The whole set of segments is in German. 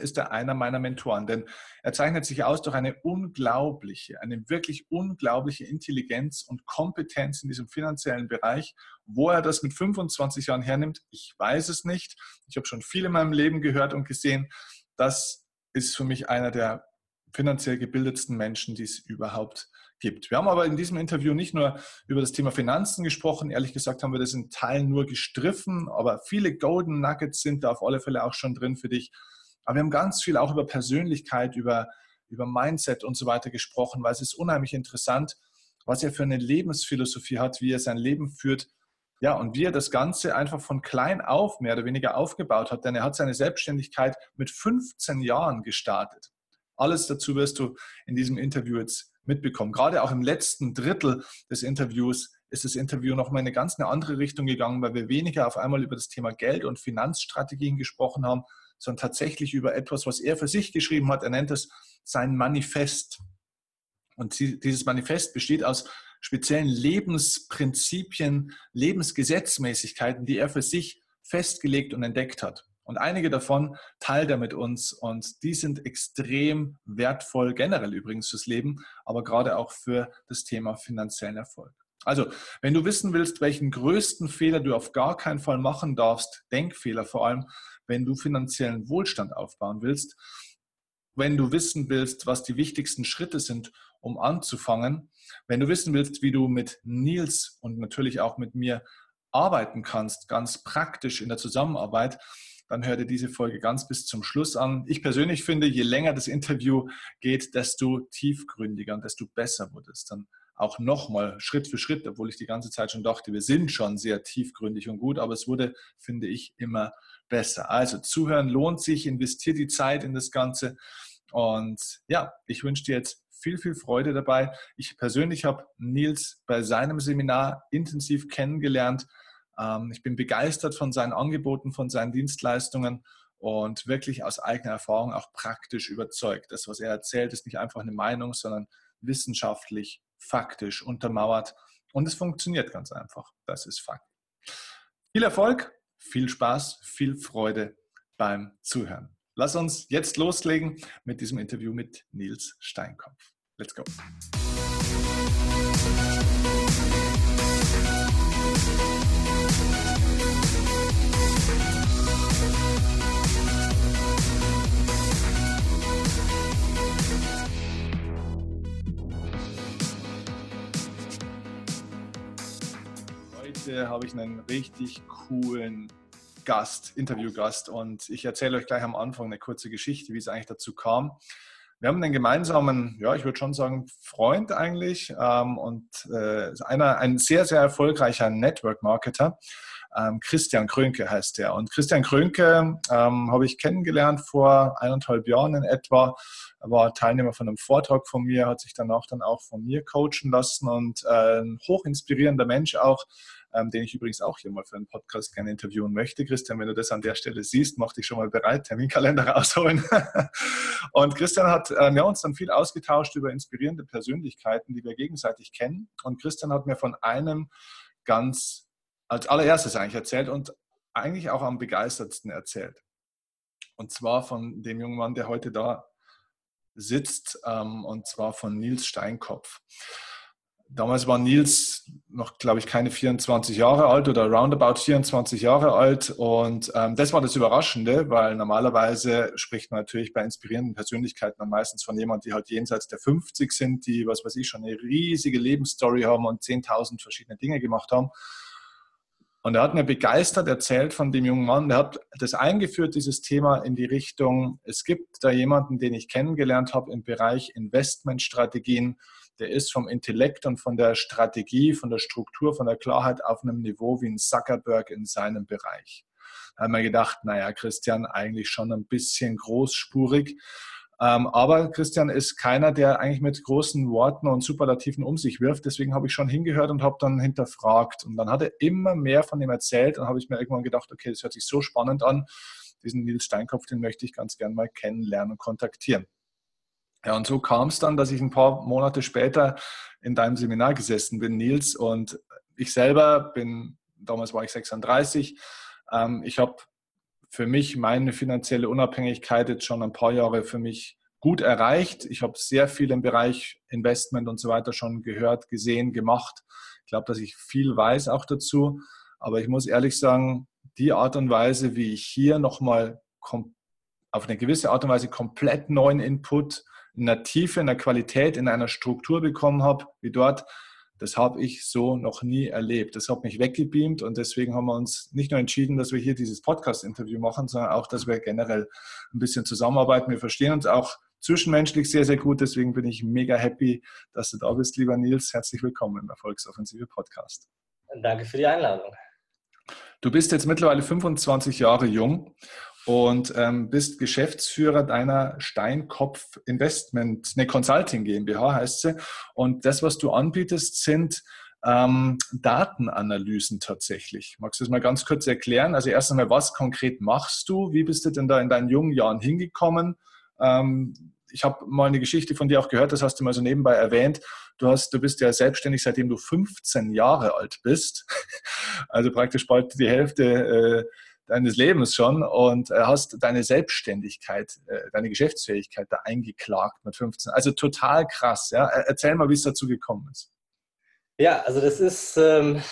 ist er einer meiner Mentoren, denn er zeichnet sich aus durch eine unglaubliche, eine wirklich unglaubliche Intelligenz und Kompetenz in diesem finanziellen Bereich. Wo er das mit 25 Jahren hernimmt, ich weiß es nicht. Ich habe schon viel in meinem Leben gehört und gesehen. Das ist für mich einer der finanziell gebildetsten Menschen, die es überhaupt gibt. Wir haben aber in diesem Interview nicht nur über das Thema Finanzen gesprochen. Ehrlich gesagt haben wir das in Teilen nur gestriffen, aber viele Golden Nuggets sind da auf alle Fälle auch schon drin für dich. Aber wir haben ganz viel auch über Persönlichkeit, über, über Mindset und so weiter gesprochen, weil es ist unheimlich interessant, was er für eine Lebensphilosophie hat, wie er sein Leben führt. Ja, und wie er das Ganze einfach von klein auf mehr oder weniger aufgebaut hat, denn er hat seine Selbstständigkeit mit 15 Jahren gestartet. Alles dazu wirst du in diesem Interview jetzt mitbekommen. Gerade auch im letzten Drittel des Interviews ist das Interview nochmal in eine ganz eine andere Richtung gegangen, weil wir weniger auf einmal über das Thema Geld und Finanzstrategien gesprochen haben, sondern tatsächlich über etwas, was er für sich geschrieben hat. Er nennt es sein Manifest. Und dieses Manifest besteht aus speziellen Lebensprinzipien, Lebensgesetzmäßigkeiten, die er für sich festgelegt und entdeckt hat. Und einige davon teilt er mit uns und die sind extrem wertvoll, generell übrigens fürs Leben, aber gerade auch für das Thema finanziellen Erfolg. Also, wenn du wissen willst, welchen größten Fehler du auf gar keinen Fall machen darfst, Denkfehler vor allem, wenn du finanziellen Wohlstand aufbauen willst, wenn du wissen willst, was die wichtigsten Schritte sind, um anzufangen, wenn du wissen willst, wie du mit Nils und natürlich auch mit mir arbeiten kannst, ganz praktisch in der Zusammenarbeit, dann hör dir diese Folge ganz bis zum Schluss an. Ich persönlich finde, je länger das Interview geht, desto tiefgründiger und desto besser wird es dann auch nochmal Schritt für Schritt, obwohl ich die ganze Zeit schon dachte, wir sind schon sehr tiefgründig und gut, aber es wurde, finde ich, immer besser. Also zuhören lohnt sich, investiert die Zeit in das Ganze und ja, ich wünsche dir jetzt viel, viel Freude dabei. Ich persönlich habe Nils bei seinem Seminar intensiv kennengelernt ähm, ich bin begeistert von seinen Angeboten, von seinen Dienstleistungen und wirklich aus eigener Erfahrung auch praktisch überzeugt. Das, was er erzählt, ist nicht einfach eine Meinung, sondern wissenschaftlich, faktisch untermauert. Und es funktioniert ganz einfach. Das ist Fakt. Viel Erfolg, viel Spaß, viel Freude beim Zuhören. Lass uns jetzt loslegen mit diesem Interview mit Nils Steinkopf. Let's go. Heute habe ich einen richtig coolen Gast, Interviewgast und ich erzähle euch gleich am Anfang eine kurze Geschichte, wie es eigentlich dazu kam. Wir haben einen gemeinsamen, ja, ich würde schon sagen, Freund eigentlich ähm, und äh, einer, ein sehr, sehr erfolgreicher Network-Marketer. Ähm, Christian Krönke heißt der. Und Christian Krönke ähm, habe ich kennengelernt vor eineinhalb Jahren in etwa. Er war Teilnehmer von einem Vortrag von mir, hat sich danach dann auch von mir coachen lassen und äh, ein hochinspirierender Mensch auch ähm, den ich übrigens auch hier mal für einen Podcast gerne interviewen möchte. Christian, wenn du das an der Stelle siehst, mach dich schon mal bereit, Terminkalender rausholen. und Christian hat ähm, ja, uns dann viel ausgetauscht über inspirierende Persönlichkeiten, die wir gegenseitig kennen. Und Christian hat mir von einem ganz als allererstes eigentlich erzählt und eigentlich auch am begeistertsten erzählt. Und zwar von dem jungen Mann, der heute da sitzt, ähm, und zwar von Nils Steinkopf. Damals war Nils noch, glaube ich, keine 24 Jahre alt oder roundabout 24 Jahre alt. Und ähm, das war das Überraschende, weil normalerweise spricht man natürlich bei inspirierenden Persönlichkeiten dann meistens von jemandem, die halt jenseits der 50 sind, die, was weiß ich, schon eine riesige Lebensstory haben und 10.000 verschiedene Dinge gemacht haben. Und er hat mir begeistert erzählt von dem jungen Mann, der hat das eingeführt, dieses Thema in die Richtung, es gibt da jemanden, den ich kennengelernt habe im Bereich Investmentstrategien, der ist vom Intellekt und von der Strategie, von der Struktur, von der Klarheit auf einem Niveau wie ein Zuckerberg in seinem Bereich. Da haben wir gedacht, naja, Christian, eigentlich schon ein bisschen großspurig. Ähm, aber Christian ist keiner, der eigentlich mit großen Worten und Superlativen um sich wirft. Deswegen habe ich schon hingehört und habe dann hinterfragt. Und dann hat er immer mehr von ihm erzählt. Und habe ich mir irgendwann gedacht, okay, das hört sich so spannend an. Diesen Nils Steinkopf, den möchte ich ganz gern mal kennenlernen und kontaktieren. Ja, und so kam es dann, dass ich ein paar Monate später in deinem Seminar gesessen bin, Nils. Und ich selber bin, damals war ich 36, ähm, ich habe für mich meine finanzielle Unabhängigkeit jetzt schon ein paar Jahre für mich gut erreicht. Ich habe sehr viel im Bereich Investment und so weiter schon gehört, gesehen, gemacht. Ich glaube, dass ich viel weiß auch dazu. Aber ich muss ehrlich sagen, die Art und Weise, wie ich hier nochmal auf eine gewisse Art und Weise komplett neuen Input in der Tiefe, in der Qualität, in einer Struktur bekommen habe, wie dort, das habe ich so noch nie erlebt. Das hat mich weggebeamt und deswegen haben wir uns nicht nur entschieden, dass wir hier dieses Podcast-Interview machen, sondern auch, dass wir generell ein bisschen zusammenarbeiten. Wir verstehen uns auch zwischenmenschlich sehr, sehr gut. Deswegen bin ich mega happy, dass du da bist, lieber Nils. Herzlich willkommen im Erfolgsoffensive Podcast. Danke für die Einladung. Du bist jetzt mittlerweile 25 Jahre jung und ähm, bist Geschäftsführer deiner Steinkopf Investment, eine Consulting GmbH heißt sie. Und das, was du anbietest, sind ähm, Datenanalysen tatsächlich. Magst du das mal ganz kurz erklären? Also erst einmal, was konkret machst du? Wie bist du denn da in deinen jungen Jahren hingekommen? Ähm, ich habe mal eine Geschichte von dir auch gehört, das hast du mal so nebenbei erwähnt. Du, hast, du bist ja selbstständig, seitdem du 15 Jahre alt bist. Also praktisch bald die Hälfte äh, deines Lebens schon und äh, hast deine Selbstständigkeit, äh, deine Geschäftsfähigkeit da eingeklagt mit 15. Also total krass. Ja? Erzähl mal, wie es dazu gekommen ist. Ja, also das ist ähm,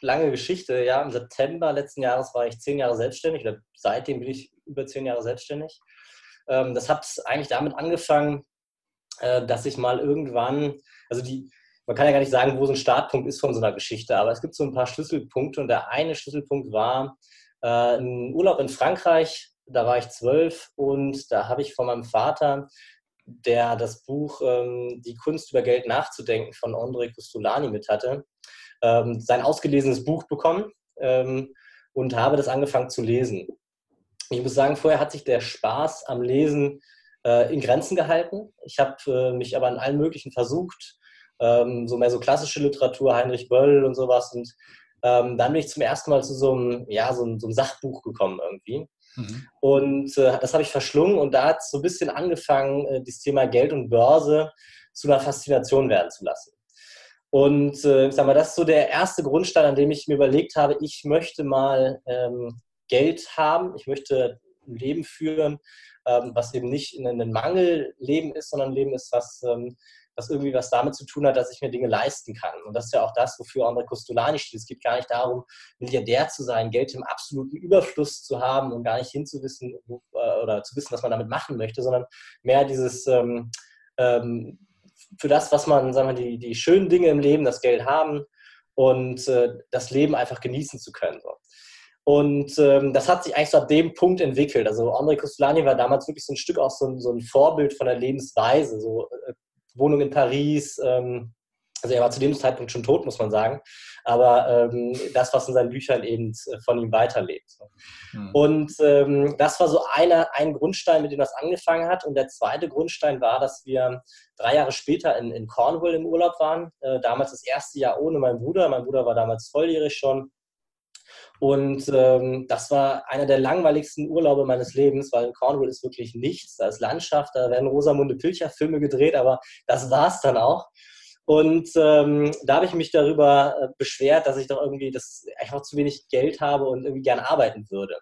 lange Geschichte. Ja, im September letzten Jahres war ich zehn Jahre selbstständig oder seitdem bin ich über zehn Jahre selbstständig. Ähm, das hat eigentlich damit angefangen, äh, dass ich mal irgendwann, also die, man kann ja gar nicht sagen, wo so ein Startpunkt ist von so einer Geschichte, aber es gibt so ein paar Schlüsselpunkte und der eine Schlüsselpunkt war, äh, ein Urlaub in Frankreich, da war ich zwölf und da habe ich von meinem Vater, der das Buch ähm, Die Kunst über Geld nachzudenken von André Costolani mit hatte, ähm, sein ausgelesenes Buch bekommen ähm, und habe das angefangen zu lesen. Ich muss sagen, vorher hat sich der Spaß am Lesen äh, in Grenzen gehalten. Ich habe äh, mich aber an allen möglichen versucht, ähm, so mehr so klassische Literatur, Heinrich Böll und sowas und ähm, dann bin ich zum ersten Mal zu so einem, ja, so einem, so einem Sachbuch gekommen irgendwie. Mhm. Und äh, das habe ich verschlungen und da hat es so ein bisschen angefangen, äh, das Thema Geld und Börse zu einer Faszination werden zu lassen. Und äh, ich sag mal, das ist so der erste Grundstein, an dem ich mir überlegt habe, ich möchte mal ähm, Geld haben, ich möchte ein Leben führen, ähm, was eben nicht ein Mangelleben ist, sondern ein Leben ist, was ähm, was irgendwie was damit zu tun hat, dass ich mir Dinge leisten kann. Und das ist ja auch das, wofür André Costolani steht. Es geht gar nicht darum, Milliardär zu sein, Geld im absoluten Überfluss zu haben und gar nicht hinzuwissen äh, oder zu wissen, was man damit machen möchte, sondern mehr dieses ähm, ähm, für das, was man, sagen wir, die, die schönen Dinge im Leben, das Geld haben und äh, das Leben einfach genießen zu können. So. Und ähm, das hat sich eigentlich so ab dem Punkt entwickelt. Also André Costolani war damals wirklich so ein Stück auch so ein, so ein Vorbild von der Lebensweise. So äh, Wohnung in Paris. Ähm, also er war zu dem Zeitpunkt schon tot, muss man sagen. Aber ähm, das, was in seinen Büchern eben äh, von ihm weiterlebt. Mhm. Und ähm, das war so einer, ein Grundstein, mit dem das angefangen hat. Und der zweite Grundstein war, dass wir drei Jahre später in, in Cornwall im Urlaub waren. Äh, damals das erste Jahr ohne meinen Bruder. Mein Bruder war damals volljährig schon. Und ähm, das war einer der langweiligsten Urlaube meines Lebens, weil in Cornwall ist wirklich nichts. Da ist Landschaft, da werden Rosamunde Pilcher-Filme gedreht, aber das war es dann auch. Und ähm, da habe ich mich darüber äh, beschwert, dass ich doch irgendwie das einfach zu wenig Geld habe und irgendwie gern arbeiten würde.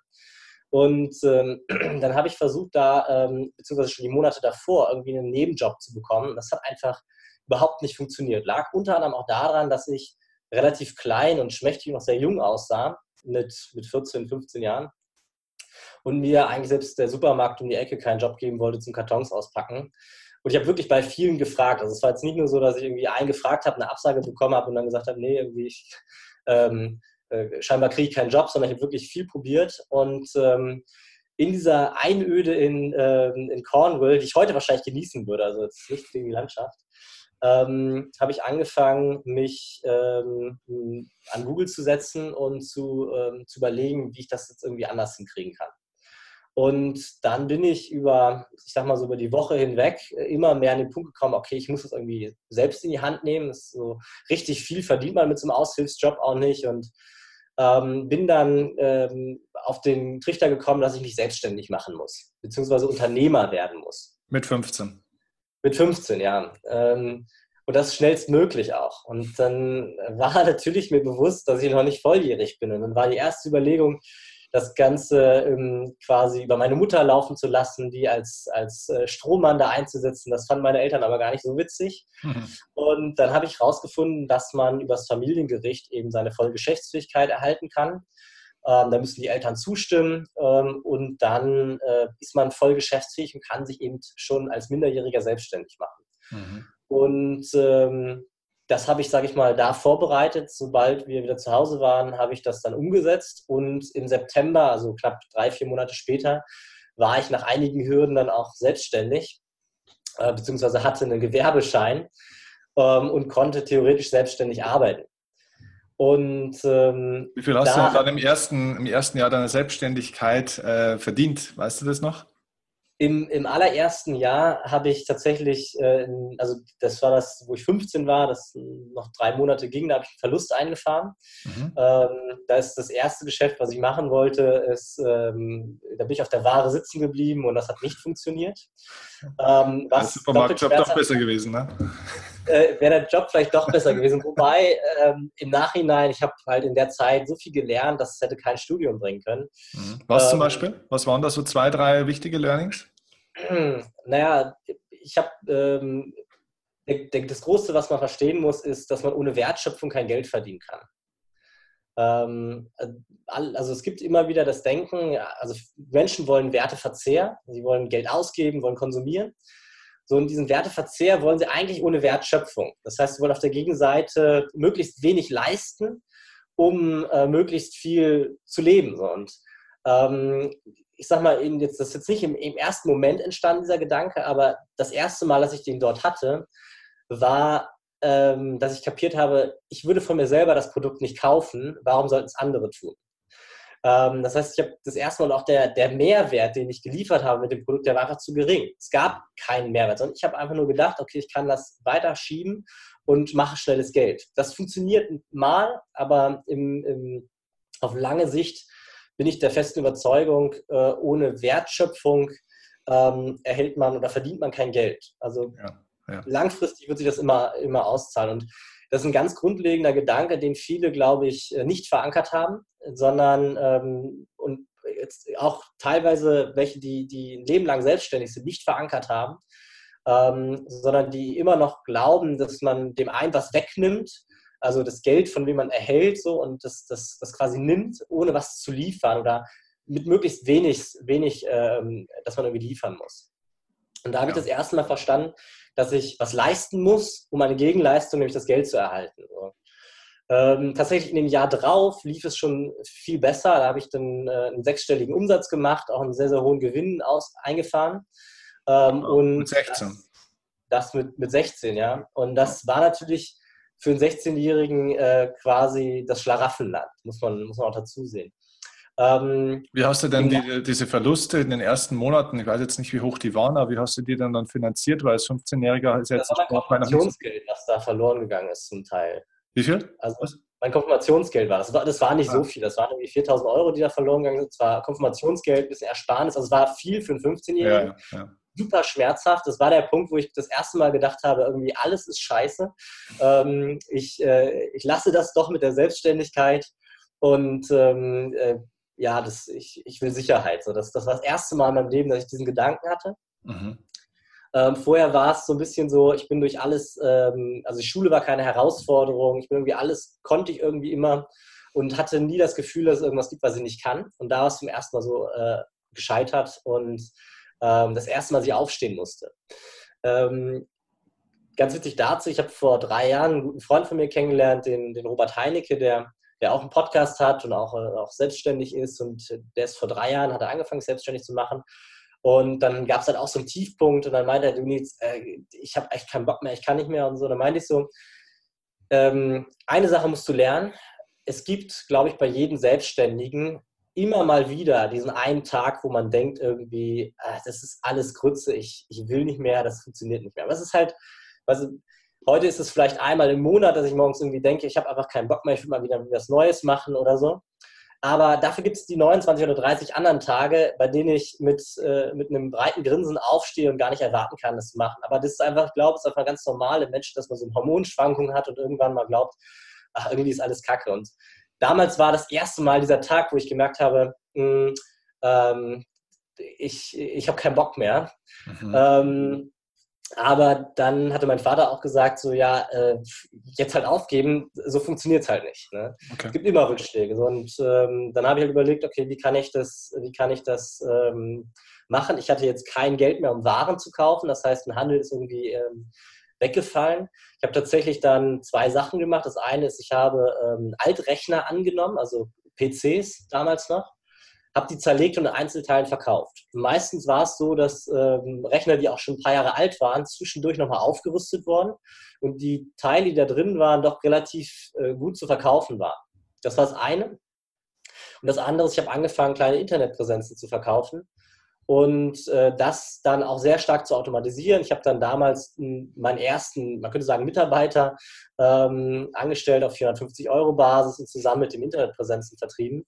Und ähm, dann habe ich versucht, da, ähm, beziehungsweise schon die Monate davor, irgendwie einen Nebenjob zu bekommen. Das hat einfach überhaupt nicht funktioniert. Lag unter anderem auch daran, dass ich relativ klein und schmächtig und noch sehr jung aussah mit, mit 14, 15 Jahren und mir eigentlich selbst der Supermarkt um die Ecke keinen Job geben wollte zum Kartons auspacken. Und ich habe wirklich bei vielen gefragt. Also es war jetzt nicht nur so, dass ich irgendwie einen gefragt habe, eine Absage bekommen habe und dann gesagt habe, nee, irgendwie ich, ähm, äh, scheinbar kriege ich keinen Job, sondern ich habe wirklich viel probiert. Und ähm, in dieser Einöde in, ähm, in Cornwall, die ich heute wahrscheinlich genießen würde, also jetzt nicht gegen die Landschaft, ähm, habe ich angefangen, mich ähm, an Google zu setzen und zu, ähm, zu überlegen, wie ich das jetzt irgendwie anders hinkriegen kann. Und dann bin ich über, ich sag mal so über die Woche hinweg immer mehr an den Punkt gekommen, okay, ich muss das irgendwie selbst in die Hand nehmen. Das so richtig viel verdient man mit so einem Aushilfsjob auch nicht. Und ähm, bin dann ähm, auf den Trichter gekommen, dass ich mich selbstständig machen muss, beziehungsweise Unternehmer werden muss. Mit 15. Mit 15, ja. Ähm, und das schnellstmöglich auch. Und dann war natürlich mir bewusst, dass ich noch nicht volljährig bin. Und dann war die erste Überlegung, das Ganze ähm, quasi über meine Mutter laufen zu lassen, die als, als äh, Strohmann da einzusetzen. Das fanden meine Eltern aber gar nicht so witzig. Mhm. Und dann habe ich herausgefunden, dass man übers Familiengericht eben seine volle Geschäftsfähigkeit erhalten kann. Ähm, da müssen die Eltern zustimmen ähm, und dann äh, ist man voll geschäftsfähig und kann sich eben schon als Minderjähriger selbstständig machen. Mhm. Und ähm, das habe ich, sage ich mal, da vorbereitet. Sobald wir wieder zu Hause waren, habe ich das dann umgesetzt. Und im September, also knapp drei, vier Monate später, war ich nach einigen Hürden dann auch selbstständig, äh, beziehungsweise hatte einen Gewerbeschein ähm, und konnte theoretisch selbstständig arbeiten. Und ähm, wie viel hast da, du dann im ersten, im ersten Jahr deiner Selbstständigkeit äh, verdient? Weißt du das noch? Im, Im allerersten Jahr habe ich tatsächlich, äh, also das war das, wo ich 15 war, das noch drei Monate ging, da habe ich einen Verlust eingefahren. Mhm. Ähm, da ist das erste Geschäft, was ich machen wollte, ist, ähm, da bin ich auf der Ware sitzen geblieben und das hat nicht funktioniert. Ähm, was Supermarktjob doch besser gewesen, ne? Äh, Wäre der Job vielleicht doch besser gewesen. Wobei ähm, im Nachhinein, ich habe halt in der Zeit so viel gelernt, dass es hätte kein Studium bringen können. Mhm. Was zum ähm, Beispiel? Was waren da so zwei, drei wichtige Learnings? Naja, ich habe ähm, das Große, was man verstehen muss, ist, dass man ohne Wertschöpfung kein Geld verdienen kann. Ähm, also es gibt immer wieder das Denken, also Menschen wollen Werteverzehr, sie wollen Geld ausgeben, wollen konsumieren. So in diesem Werteverzehr wollen sie eigentlich ohne Wertschöpfung. Das heißt, sie wollen auf der Gegenseite möglichst wenig leisten, um äh, möglichst viel zu leben. So. Und ähm, ich sag mal, eben jetzt, das ist jetzt nicht im, im, ersten Moment entstanden, dieser Gedanke, aber das erste Mal, dass ich den dort hatte, war, ähm, dass ich kapiert habe, ich würde von mir selber das Produkt nicht kaufen, warum sollten es andere tun? Ähm, das heißt, ich habe das erste Mal auch der, der Mehrwert, den ich geliefert habe mit dem Produkt, der war einfach zu gering. Es gab keinen Mehrwert, sondern ich habe einfach nur gedacht, okay, ich kann das weiter schieben und mache schnelles Geld. Das funktioniert mal, aber im, im, auf lange Sicht bin ich der festen Überzeugung, äh, ohne Wertschöpfung ähm, erhält man oder verdient man kein Geld. Also ja, ja. langfristig wird sich das immer, immer auszahlen. Und das ist ein ganz grundlegender Gedanke, den viele, glaube ich, äh, nicht verankert haben, sondern ähm, und jetzt auch teilweise welche, die, die ein Leben lang selbstständig sind, nicht verankert haben, ähm, sondern die immer noch glauben, dass man dem einen was wegnimmt also das Geld, von dem man erhält, so und das, das, das quasi nimmt, ohne was zu liefern oder mit möglichst wenig, wenig ähm, dass man irgendwie liefern muss. Und da habe ja. ich das erste Mal verstanden, dass ich was leisten muss, um eine Gegenleistung, nämlich das Geld zu erhalten. So. Ähm, tatsächlich in dem Jahr drauf lief es schon viel besser. Da habe ich dann äh, einen sechsstelligen Umsatz gemacht, auch einen sehr, sehr hohen Gewinn aus, eingefahren. Ähm, und mit 16. Das, das, mit, mit 16, ja. Und das war natürlich für einen 16-Jährigen äh, quasi das Schlaraffenland, muss man, muss man auch dazu sehen. Ähm, wie hast du denn die, diese Verluste in den ersten Monaten, ich weiß jetzt nicht, wie hoch die waren, aber wie hast du die dann, dann finanziert, weil als 15-Jähriger ist jetzt das war mein Konfirmationsgeld, was da verloren gegangen ist zum Teil. Wie viel? Also mein Konfirmationsgeld war das. War, das war nicht ah. so viel, das waren irgendwie 4000 Euro, die da verloren gegangen sind. Es war Konfirmationsgeld, ein bisschen Ersparnis, also es war viel für einen 15-Jährigen. Ja, ja super schmerzhaft. Das war der Punkt, wo ich das erste Mal gedacht habe, irgendwie alles ist scheiße. Ähm, ich, äh, ich lasse das doch mit der Selbstständigkeit und ähm, äh, ja, das, ich, ich will Sicherheit. So, das, das war das erste Mal in meinem Leben, dass ich diesen Gedanken hatte. Mhm. Ähm, vorher war es so ein bisschen so, ich bin durch alles, ähm, also Schule war keine Herausforderung, ich bin irgendwie alles, konnte ich irgendwie immer und hatte nie das Gefühl, dass es irgendwas gibt, was ich nicht kann. Und da war es zum ersten Mal so äh, gescheitert und ähm, das erste Mal sie aufstehen musste. Ähm, ganz witzig dazu, ich habe vor drei Jahren einen guten Freund von mir kennengelernt, den, den Robert Heinecke, der, der auch einen Podcast hat und auch, äh, auch selbstständig ist. Und der ist vor drei Jahren, hat er angefangen, selbstständig zu machen. Und dann gab es halt auch so einen Tiefpunkt und dann meinte er, du Nils, äh, ich habe echt keinen Bock mehr, ich kann nicht mehr und so. Dann meinte ich so, ähm, eine Sache musst du lernen. Es gibt, glaube ich, bei jedem Selbstständigen immer mal wieder diesen einen Tag, wo man denkt irgendwie, ach, das ist alles Grütze, ich, ich will nicht mehr, das funktioniert nicht mehr. Aber es ist halt, also, heute ist es vielleicht einmal im Monat, dass ich morgens irgendwie denke, ich habe einfach keinen Bock mehr, ich will mal wieder was Neues machen oder so. Aber dafür gibt es die 29 oder 30 anderen Tage, bei denen ich mit, äh, mit einem breiten Grinsen aufstehe und gar nicht erwarten kann, das zu machen. Aber das ist einfach, ich glaube, es ist einfach ganz normal im Menschen, dass man so eine Hormonschwankung hat und irgendwann mal glaubt, ach, irgendwie ist alles Kacke. Und damals war das erste Mal dieser Tag, wo ich gemerkt habe, mh, hm, ähm, ich, ich habe keinen Bock mehr. Mhm. Ähm, aber dann hatte mein Vater auch gesagt, so ja, äh, jetzt halt aufgeben, so funktioniert es halt nicht. Ne? Okay. Es gibt immer Rückschläge. So, und ähm, dann habe ich halt überlegt, okay, wie kann ich das, wie kann ich das ähm, machen? Ich hatte jetzt kein Geld mehr, um Waren zu kaufen. Das heißt, ein Handel ist irgendwie ähm, weggefallen. Ich habe tatsächlich dann zwei Sachen gemacht. Das eine ist, ich habe ähm, Altrechner angenommen, also PCs damals noch habe die zerlegt und in Einzelteilen verkauft. Meistens war es so, dass ähm, Rechner, die auch schon ein paar Jahre alt waren, zwischendurch nochmal aufgerüstet wurden und die Teile, die da drin waren, doch relativ äh, gut zu verkaufen waren. Das war das eine. Und das andere ist, ich habe angefangen, kleine Internetpräsenzen zu verkaufen und äh, das dann auch sehr stark zu automatisieren. Ich habe dann damals meinen ersten, man könnte sagen, Mitarbeiter ähm, angestellt auf 450 Euro Basis und zusammen mit dem Internetpräsenzen vertrieben.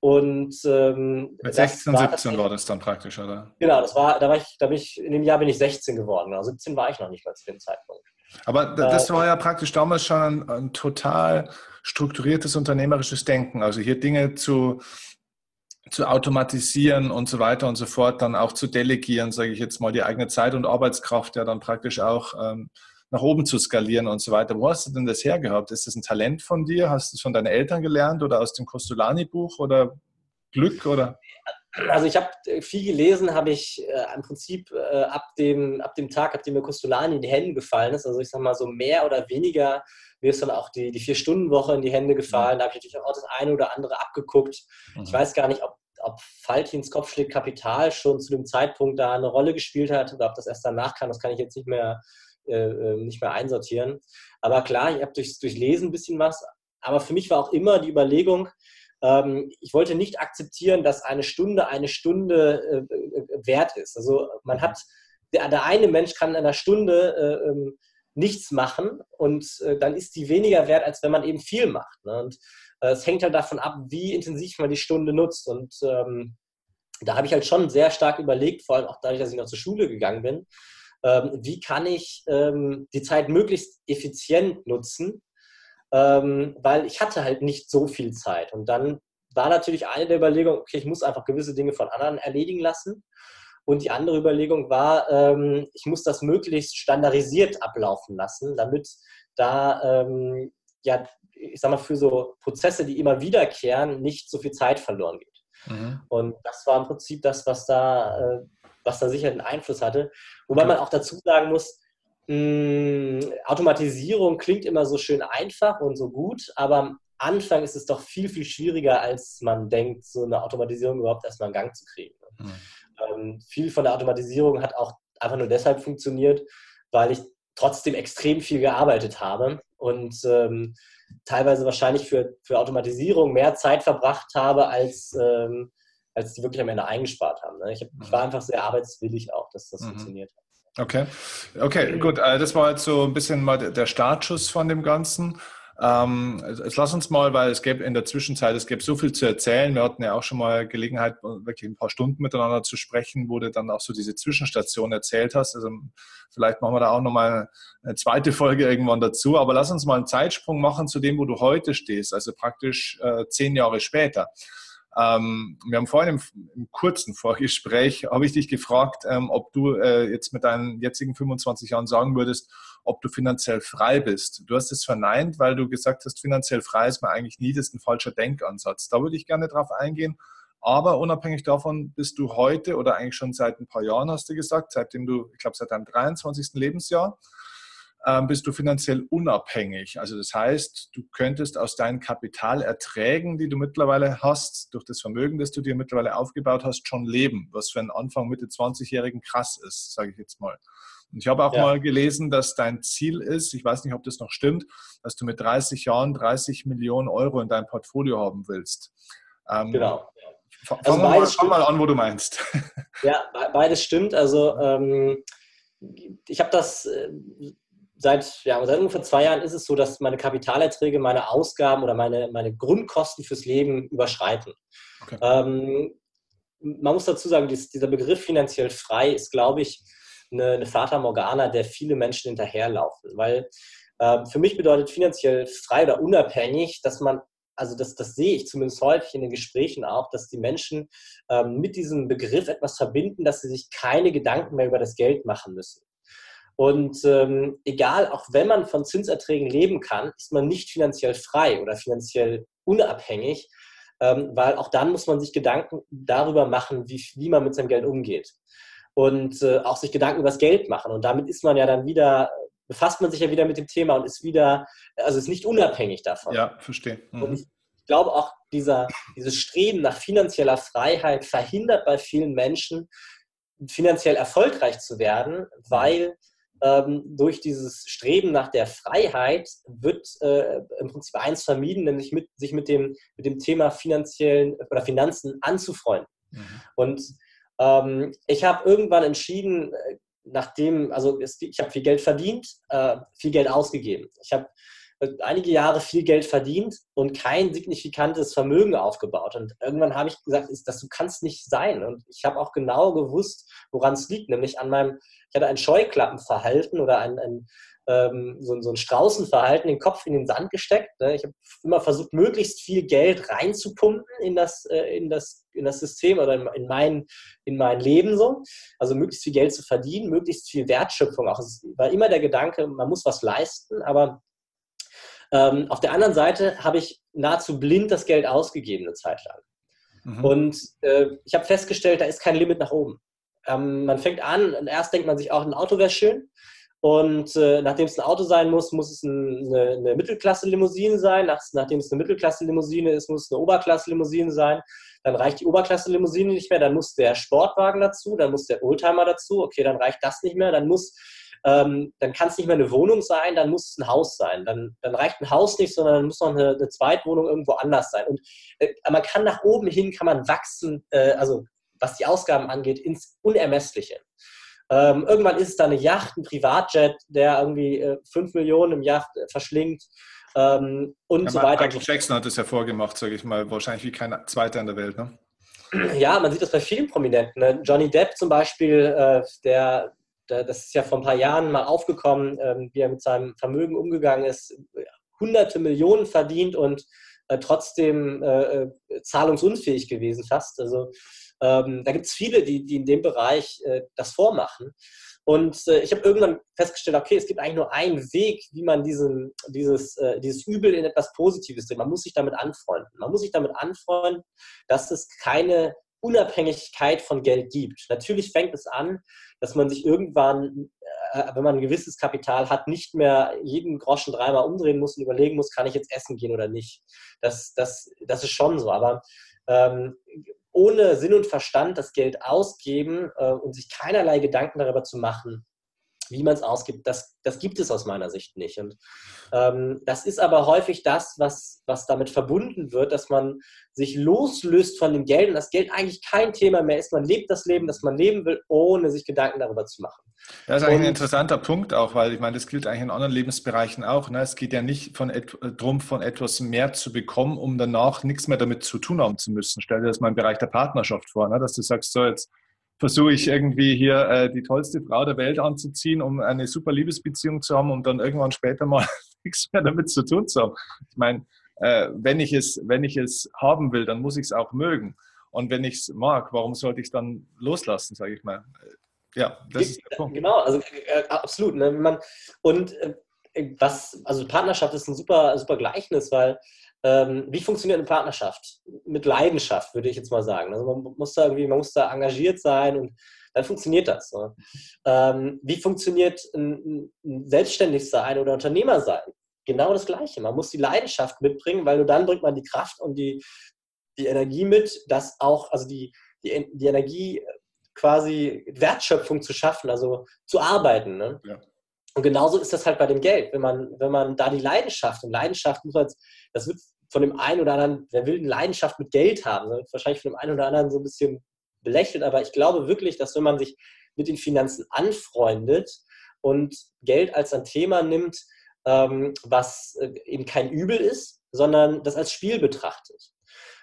Und ähm, mit 16, war 17 war das dann praktisch, oder? Genau, das war, da war ich, da bin ich, in dem Jahr bin ich 16 geworden. Also 17 war ich noch nicht mal zu dem Zeitpunkt. Aber das äh, war ja praktisch damals schon ein, ein, total strukturiertes unternehmerisches Denken. Also hier Dinge zu, zu automatisieren und so weiter und so fort, dann auch zu delegieren, sage ich jetzt mal, die eigene Zeit und Arbeitskraft ja dann praktisch auch ähm, nach oben zu skalieren und so weiter. Wo hast du denn das hergehabt? Ist das ein Talent von dir? Hast du es von deinen Eltern gelernt oder aus dem Costolani-Buch oder Glück oder? Also ich habe äh, viel gelesen, habe ich äh, im Prinzip äh, ab, dem, ab dem Tag, ab dem mir Costolani in die Hände gefallen ist, also ich sage mal so mehr oder weniger, mir ist dann auch die, die Vier-Stunden-Woche in die Hände gefallen, mhm. da habe ich natürlich auch das eine oder andere abgeguckt. Mhm. Ich weiß gar nicht, ob, ob Faltins Kopfschläg Kapital schon zu dem Zeitpunkt da eine Rolle gespielt hat oder ob das erst danach kam, das kann ich jetzt nicht mehr äh, äh, nicht mehr einsortieren. Aber klar, ich habe durch, durch Lesen ein bisschen was. Aber für mich war auch immer die Überlegung, ähm, ich wollte nicht akzeptieren, dass eine Stunde eine Stunde äh, äh wert ist. Also man hat, der, der, eine Mensch kann in einer Stunde äh, ähm, nichts machen und äh, dann ist die weniger wert, als wenn man eben viel macht. Ne? Und es hängt halt davon ab, wie intensiv man die Stunde nutzt. Und ähm, da habe ich halt schon sehr stark überlegt, vor allem auch dadurch, dass ich noch zur Schule gegangen bin, ähm, wie kann ich ähm, die Zeit möglichst effizient nutzen, ähm, weil ich hatte halt nicht so viel Zeit. Und dann war natürlich eine der Überlegungen, okay, ich muss einfach gewisse Dinge von anderen erledigen lassen. Und die andere Überlegung war, ähm, ich muss das möglichst standardisiert ablaufen lassen, damit da, ähm, ja, ich sag mal, für so Prozesse, die immer wiederkehren, nicht so viel Zeit verloren geht. Mhm. Und das war im Prinzip das, was da äh, was da sicher einen Einfluss hatte. Wobei man auch dazu sagen muss, mh, hm, Automatisierung klingt immer so schön einfach und so gut, aber am Anfang ist es doch viel, viel schwieriger, als man denkt, so eine Automatisierung überhaupt erstmal in Gang zu kriegen. Mhm. Ähm, viel von der Automatisierung hat auch einfach nur deshalb funktioniert, weil ich trotzdem extrem viel gearbeitet habe und ähm, teilweise wahrscheinlich für, für Automatisierung mehr Zeit verbracht habe, als ähm, als die wirklich am Ende eingespart haben. Ne? Ich, hab, ich, war mhm. einfach sehr arbeitswillig auch, dass das mhm. funktioniert hat. Okay, okay, gut. Äh, das war jetzt so ein bisschen mal der Startschuss von dem Ganzen. Ähm, jetzt lass uns mal, weil es gäbe in der Zwischenzeit, es gäbe so viel zu erzählen. Wir hatten ja auch schon mal Gelegenheit, wirklich ein paar Stunden miteinander zu sprechen, wo du dann auch so diese Zwischenstation erzählt hast. Also vielleicht machen wir da auch nochmal eine zweite Folge irgendwann dazu. Aber lass uns mal einen Zeitsprung machen zu dem, wo du heute stehst, also praktisch äh, zehn Jahre später. Ähm, wir haben vorhin im, im, kurzen Vorgespräch, habe ich dich gefragt, ähm, ob du äh, jetzt mit deinen jetzigen 25 Jahren sagen würdest, ob du finanziell frei bist. Du hast es verneint, weil du gesagt hast, finanziell frei ist man eigentlich nie, das ist ein falscher Denkansatz. Da würde ich gerne drauf eingehen. Aber unabhängig davon bist du heute oder eigentlich schon seit ein paar Jahren, hast du gesagt, seitdem du, ich glaube, seit deinem 23. Lebensjahr, bist du finanziell unabhängig. Also das heißt, du könntest aus deinen Kapitalerträgen, die du mittlerweile hast, durch das Vermögen, das du dir mittlerweile aufgebaut hast, schon leben, was für einen Anfang Mitte 20-Jährigen krass ist, sage ich jetzt mal. Und ich habe auch ja. mal gelesen, dass dein Ziel ist, ich weiß nicht, ob das noch stimmt, dass du mit 30 Jahren 30 Millionen Euro in deinem Portfolio haben willst. Ähm, genau. Fang, also mal, fang mal an, wo du meinst. Ja, beides stimmt. Also ähm, ich habe das äh, seit, ja, seit ungefähr zwei Jahren ist es so, dass meine Kapitalerträge meine Ausgaben oder meine, meine Grundkosten fürs Leben überschreiten. Okay. Ähm, man muss dazu sagen, dieser Begriff finanziell frei ist, glaube ich, eine, eine Fata Morgana, der viele Menschen hinterherlaufen. Weil äh, für mich bedeutet finanziell frei oder unabhängig, dass man also das, das sehe ich zumindest häufig in den Gesprächen auch, dass die Menschen ähm, mit diesem Begriff etwas verbinden, dass sie sich keine Gedanken mehr über das Geld machen müssen. Und ähm, egal, auch wenn man von Zinserträgen leben kann, ist man nicht finanziell frei oder finanziell unabhängig, ähm, weil auch dann muss man sich Gedanken darüber machen, wie, wie man mit seinem Geld umgeht. Und äh, auch sich Gedanken über das Geld machen. Und damit ist man ja dann wieder, befasst man sich ja wieder mit dem Thema und ist wieder, also ist nicht unabhängig davon. Ja, verstehe. Mhm. Und ich glaube auch, dieser, dieses Streben nach finanzieller Freiheit verhindert bei vielen Menschen, finanziell erfolgreich zu werden, weil ähm, durch dieses Streben nach der Freiheit wird äh, im Prinzip eins vermieden, nämlich mit, sich mit dem, mit dem Thema finanziellen oder Finanzen anzufreunden. Mhm. Und ähm, ich habe irgendwann entschieden, äh, nachdem, also es, ich habe viel Geld verdient, äh, viel Geld ausgegeben. Ich habe einige Jahre viel Geld verdient und kein signifikantes Vermögen aufgebaut. Und irgendwann habe ich gesagt, ist, das kannst nicht sein. Und ich habe auch genau gewusst, woran es liegt, nämlich an meinem, ich hatte ein Scheuklappenverhalten oder ein, ein ähm, so, so, ein Straußenverhalten, den Kopf in den Sand gesteckt. Ne? Ich habe immer versucht, möglichst viel Geld reinzupumpen in das, äh, in das, in das System oder in, in, mein, in mein Leben so. Also möglichst viel Geld zu verdienen, möglichst viel Wertschöpfung auch. Es war immer der Gedanke, man muss was leisten, aber ähm, auf der anderen Seite habe ich nahezu blind das Geld ausgegeben eine Zeit lang. Mhm. Und äh, ich habe festgestellt, da ist kein Limit nach oben. Ähm, man fängt an, und erst denkt man sich auch, ein Auto wäre schön. Und äh, nachdem es ein Auto sein muss, muss es ein, eine, eine Mittelklasse-Limousine sein. Nach, nachdem es eine Mittelklasse-Limousine ist, muss es eine Oberklasse-Limousine sein. Dann reicht die Oberklasse-Limousine nicht mehr, dann muss der Sportwagen dazu, dann muss der Oldtimer dazu. Okay, dann reicht das nicht mehr. Dann muss ähm, dann kann es nicht mehr eine Wohnung sein, dann muss es ein Haus sein. Dann, dann reicht ein Haus nicht, sondern dann muss noch eine, eine Zweitwohnung irgendwo anders sein. Und äh, man kann nach oben hin, kann man wachsen, äh, also was die Ausgaben angeht, ins Unermessliche. Ähm, irgendwann ist es dann eine Yacht, ein Privatjet, der irgendwie äh, 5 Millionen im Jahr äh, verschlingt. Ähm, und ja, so weiter. Michael Jackson hat es ja vorgemacht, sage ich mal, wahrscheinlich wie kein zweiter in der Welt. Ne? Ja, man sieht das bei vielen Prominenten. Ne? Johnny Depp zum Beispiel, äh, der das ist ja vor ein paar Jahren mal aufgekommen, ähm, wie er mit seinem Vermögen umgegangen ist, hunderte Millionen verdient und äh, trotzdem äh, äh, zahlungsunfähig gewesen fast. Also ähm, da gibt es viele, die, die in dem Bereich das vormachen. Und ich habe irgendwann festgestellt, okay, es gibt eigentlich nur einen Weg, wie man diesen, dieses, dieses Übel in etwas Positives dreht. Man muss sich damit anfreunden. Man muss sich damit anfreunden, dass es keine Unabhängigkeit von Geld gibt. Natürlich fängt es an, dass man sich irgendwann, äh, wenn man ein gewisses Kapital hat, nicht mehr jeden Groschen dreimal umdrehen muss und überlegen muss, kann ich jetzt essen gehen oder nicht. Das, das, das ist schon so. Aber ähm, ohne Sinn und Verstand das Geld ausgeben äh, und sich keinerlei Gedanken darüber zu machen, wie man es ausgibt, das, das gibt es aus meiner Sicht nicht. Und ähm, das ist aber häufig das, was, was damit verbunden wird, dass man sich loslöst von dem Geld und das Geld eigentlich kein Thema mehr ist. Man lebt das Leben, das man leben will, ohne sich Gedanken darüber zu machen. Das ist eigentlich und, ein interessanter Punkt auch, weil ich meine, das gilt eigentlich in anderen Lebensbereichen auch. Ne? Es geht ja nicht von darum, von etwas mehr zu bekommen, um danach nichts mehr damit zu tun haben zu müssen. Stell dir das mal im Bereich der Partnerschaft vor, ne? dass du sagst, so jetzt versuche ich irgendwie hier äh, die tollste Frau der Welt anzuziehen, um eine super Liebesbeziehung zu haben, um dann irgendwann später mal nichts mehr damit zu tun zu haben. Ich meine, äh, wenn ich es, wenn ich es haben will, dann muss ich es auch mögen. Und wenn ich es mag, warum sollte ich es dann loslassen, sage ich mal. Ja, das ist der Punkt. Genau, also äh, absolut. Ne? Man, und äh, was, also Partnerschaft ist ein super, super Gleichnis, weil ähm, wie funktioniert eine Partnerschaft? Mit Leidenschaft, würde ich jetzt mal sagen. Also man muss da irgendwie, man muss da engagiert sein und dann funktioniert das. Ne? Ähm, wie funktioniert ein, ein Selbstständigsein oder Unternehmer sein? Genau das Gleiche. Man muss die Leidenschaft mitbringen, weil nur dann bringt man die Kraft und die, die Energie mit, dass auch, also die, die, die Energie quasi Wertschöpfung zu schaffen, also zu arbeiten. Ne? Ja. Und genauso ist das halt bei dem Geld. Wenn man, wenn man da die Leidenschaft, und Leidenschaft muss man das wird von dem einen oder anderen, wer will eine Leidenschaft mit Geld haben, wahrscheinlich von dem einen oder anderen so ein bisschen belächelt, aber ich glaube wirklich, dass wenn man sich mit den Finanzen anfreundet und Geld als ein Thema nimmt, ähm, was äh, eben kein Übel ist, sondern das als Spiel betrachtet.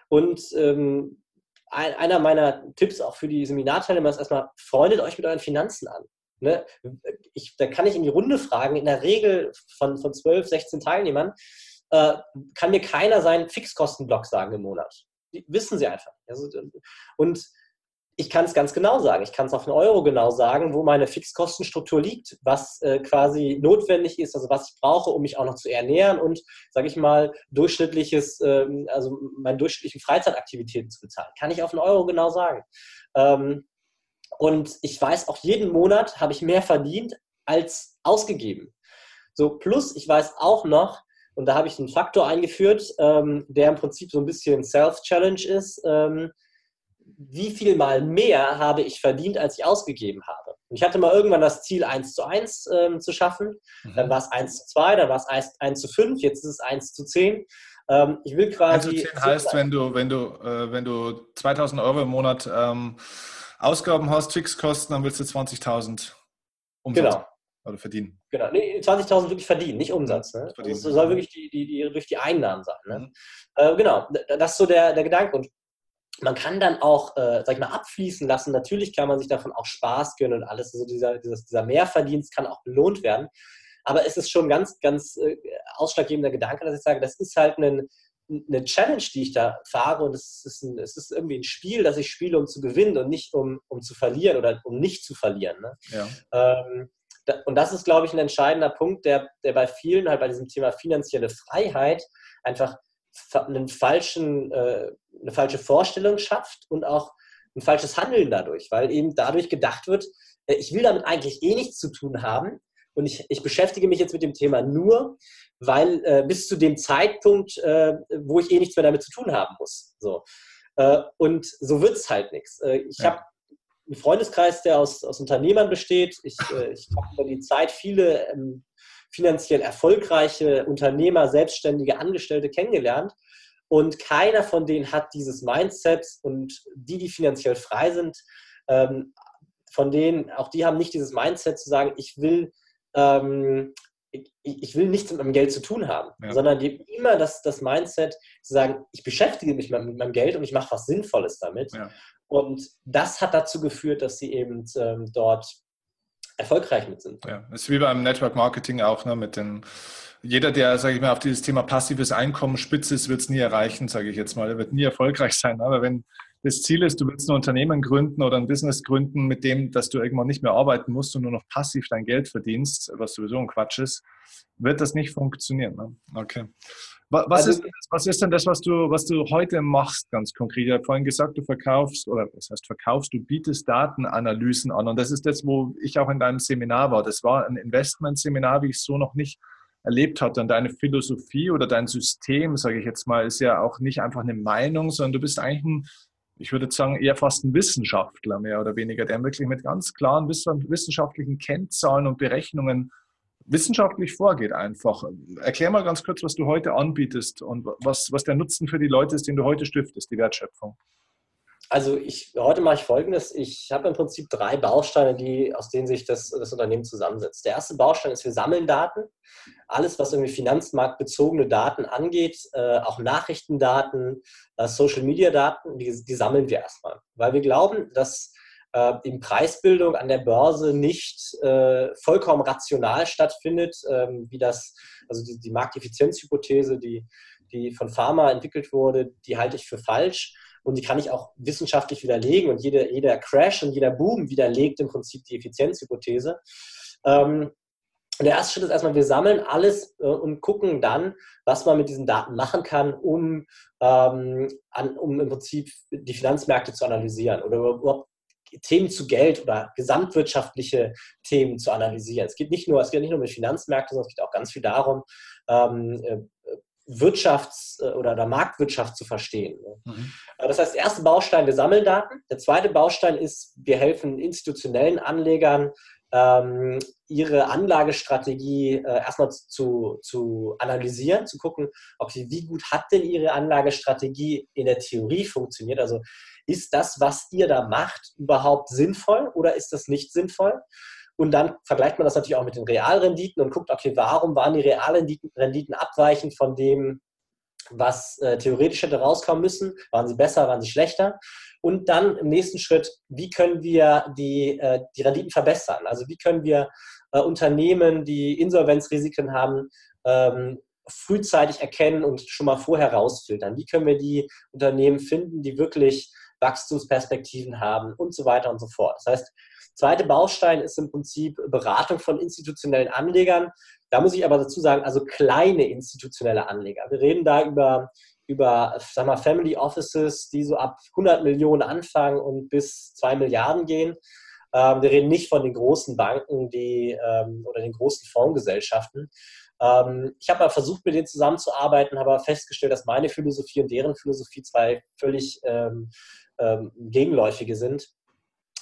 Und ähm, einer meiner Tipps auch für die Seminarteilnehmer ist erstmal, freundet euch mit euren Finanzen an. Ne? Ich, da kann ich in die Runde fragen, in der Regel von, von 12, 16 Teilnehmern, äh, kann mir keiner seinen Fixkostenblock sagen im Monat. Die wissen sie einfach. Also, und ich kann es ganz genau sagen. Ich kann es auf einen Euro genau sagen, wo meine Fixkostenstruktur liegt, was äh, quasi notwendig ist, also was ich brauche, um mich auch noch zu ernähren und, sage ich mal, durchschnittliches, ähm, also meine durchschnittlichen Freizeitaktivitäten zu bezahlen. Kann ich auf einen Euro genau sagen. Ähm, und ich weiß auch jeden Monat habe ich mehr verdient als ausgegeben. So plus, ich weiß auch noch, und da habe ich einen Faktor eingeführt, ähm, der im Prinzip so ein bisschen Self-Challenge ist. Ähm, wie viel mal mehr habe ich verdient, als ich ausgegeben habe. Und ich hatte mal irgendwann das Ziel, 1 zu 1 ähm, zu schaffen. Mhm. Dann war es 1 zu 2, dann war es 1, 1 zu 5, jetzt ist es 1 zu 10. Ähm, ich will quasi. 1 zu 10 heißt, wenn du, wenn, du, äh, wenn du 2000 Euro im Monat ähm, Ausgaben hast, Fixkosten, dann willst du 20.000 Umsatz genau. oder verdienen. Genau, nee, 20.000 wirklich verdienen, nicht Umsatz. Ne? Das also soll wirklich die, die, die, durch die Einnahmen sein. Ne? Mhm. Äh, genau, das ist so der, der Gedanke. Und man kann dann auch, äh, sag ich mal, abfließen lassen. Natürlich kann man sich davon auch Spaß gönnen und alles. Also dieser, dieser, dieser Mehrverdienst kann auch belohnt werden. Aber es ist schon ganz, ganz äh, ausschlaggebender Gedanke, dass ich sage, das ist halt ein, eine Challenge, die ich da fahre und es ist, ein, es ist irgendwie ein Spiel, das ich spiele, um zu gewinnen und nicht um, um zu verlieren oder um nicht zu verlieren. Ne? Ja. Ähm, da, und das ist, glaube ich, ein entscheidender Punkt, der, der bei vielen halt bei diesem Thema finanzielle Freiheit einfach einen falschen, äh, eine falsche Vorstellung schafft und auch ein falsches Handeln dadurch, weil eben dadurch gedacht wird, äh, ich will damit eigentlich eh nichts zu tun haben und ich, ich beschäftige mich jetzt mit dem Thema nur, weil äh, bis zu dem Zeitpunkt, äh, wo ich eh nichts mehr damit zu tun haben muss. So. Äh, und so wird es halt nichts. Äh, ich ja. habe einen Freundeskreis, der aus, aus Unternehmern besteht. Ich, ich habe über die Zeit viele ähm, finanziell erfolgreiche Unternehmer, Selbstständige, Angestellte kennengelernt. Und keiner von denen hat dieses Mindset und die, die finanziell frei sind, ähm, von denen, auch die haben nicht dieses Mindset zu sagen, ich will, ähm, ich, ich, will nichts mit meinem Geld zu tun haben, ja. sondern die immer das, das Mindset zu sagen, ich beschäftige mich mit meinem Geld und ich mache was Sinnvolles damit. Ja. Und das hat dazu geführt, dass sie eben ähm, dort erfolgreich mit sind. Ja, das ist wie beim Network Marketing auch, ne, mit den jeder, der, sage ich mal, auf dieses Thema passives Einkommen spitz ist, wird es nie erreichen, sage ich jetzt mal. Er wird nie erfolgreich sein. Aber wenn das Ziel ist, du willst ein Unternehmen gründen oder ein Business gründen, mit dem, dass du irgendwann nicht mehr arbeiten musst und nur noch passiv dein Geld verdienst, was sowieso ein Quatsch ist, wird das nicht funktionieren. Ne? Okay. Was, also, ist, was ist denn das, was du, was du heute machst, ganz konkret? Ich habe vorhin gesagt, du verkaufst, oder was heißt verkaufst, du bietest Datenanalysen an. Und das ist das, wo ich auch in deinem Seminar war. Das war ein Investmentseminar, wie ich es so noch nicht erlebt hatte. Und deine Philosophie oder dein System, sage ich jetzt mal, ist ja auch nicht einfach eine Meinung, sondern du bist eigentlich ein, ich würde sagen, eher fast ein Wissenschaftler mehr oder weniger, der wirklich mit ganz klaren wissenschaftlichen Kennzahlen und Berechnungen wissenschaftlich vorgeht einfach. Erklär mal ganz kurz, was du heute anbietest und was, was der Nutzen für die Leute ist, den du heute stiftest, die Wertschöpfung. Also ich, heute mache ich Folgendes. Ich habe im Prinzip drei Bausteine, die, aus denen sich das, das Unternehmen zusammensetzt. Der erste Baustein ist, wir sammeln Daten. Alles, was irgendwie finanzmarktbezogene Daten angeht, äh, auch Nachrichtendaten, äh, Social-Media-Daten, die, die sammeln wir erstmal. Weil wir glauben, dass äh, in Preisbildung an der Börse nicht äh, vollkommen rational stattfindet, ähm, wie das, also die, die Markteffizienzhypothese, die, die von Pharma entwickelt wurde, die halte ich für falsch und die kann ich auch wissenschaftlich widerlegen und jeder, jeder Crash und jeder Boom widerlegt im Prinzip die Effizienzhypothese. Ähm, der erste Schritt ist erstmal, wir sammeln alles äh, und gucken dann, was man mit diesen Daten machen kann, um, ähm, an, um im Prinzip die Finanzmärkte zu analysieren oder überhaupt Themen zu Geld oder gesamtwirtschaftliche Themen zu analysieren. Es geht nicht nur, es geht nicht nur um Finanzmärkte, sondern es geht auch ganz viel darum, ähm, äh, Wirtschafts- äh, oder, oder Marktwirtschaft zu verstehen. Ne? Mhm. Äh, das heißt, der erste Baustein, wir sammeln Daten. Der zweite Baustein ist, wir helfen institutionellen Anlegern, ähm, ihre Anlagestrategie äh, erstmal zu, zu analysieren, zu gucken, okay, wie gut hat denn ihre Anlagestrategie in der Theorie funktioniert? Also ist das, was ihr da macht, überhaupt sinnvoll oder ist das nicht sinnvoll? Und dann vergleicht man das natürlich auch mit den Realrenditen und guckt, okay, warum waren die Realrenditen abweichend von dem, was äh, theoretisch hätte rauskommen müssen? Waren sie besser, waren sie schlechter? Und dann im nächsten Schritt, wie können wir die, äh, die Renditen verbessern? Also wie können wir äh, Unternehmen, die Insolvenzrisiken haben, ähm, frühzeitig erkennen und schon mal vorher rausfiltern? Wie können wir die Unternehmen finden, die wirklich Wachstumsperspektiven haben und so weiter und so fort. Das heißt, zweite Baustein ist im Prinzip Beratung von institutionellen Anlegern. Da muss ich aber dazu sagen, also kleine institutionelle Anleger. Wir reden da über, über sag mal, Family Offices, die so ab 100 Millionen anfangen und bis 2 Milliarden gehen. Ähm, wir reden nicht von den großen Banken die, ähm, oder den großen Fondsgesellschaften. Ähm, ich habe mal versucht, mit denen zusammenzuarbeiten, habe aber festgestellt, dass meine Philosophie und deren Philosophie zwei völlig ähm, ähm, gegenläufige sind.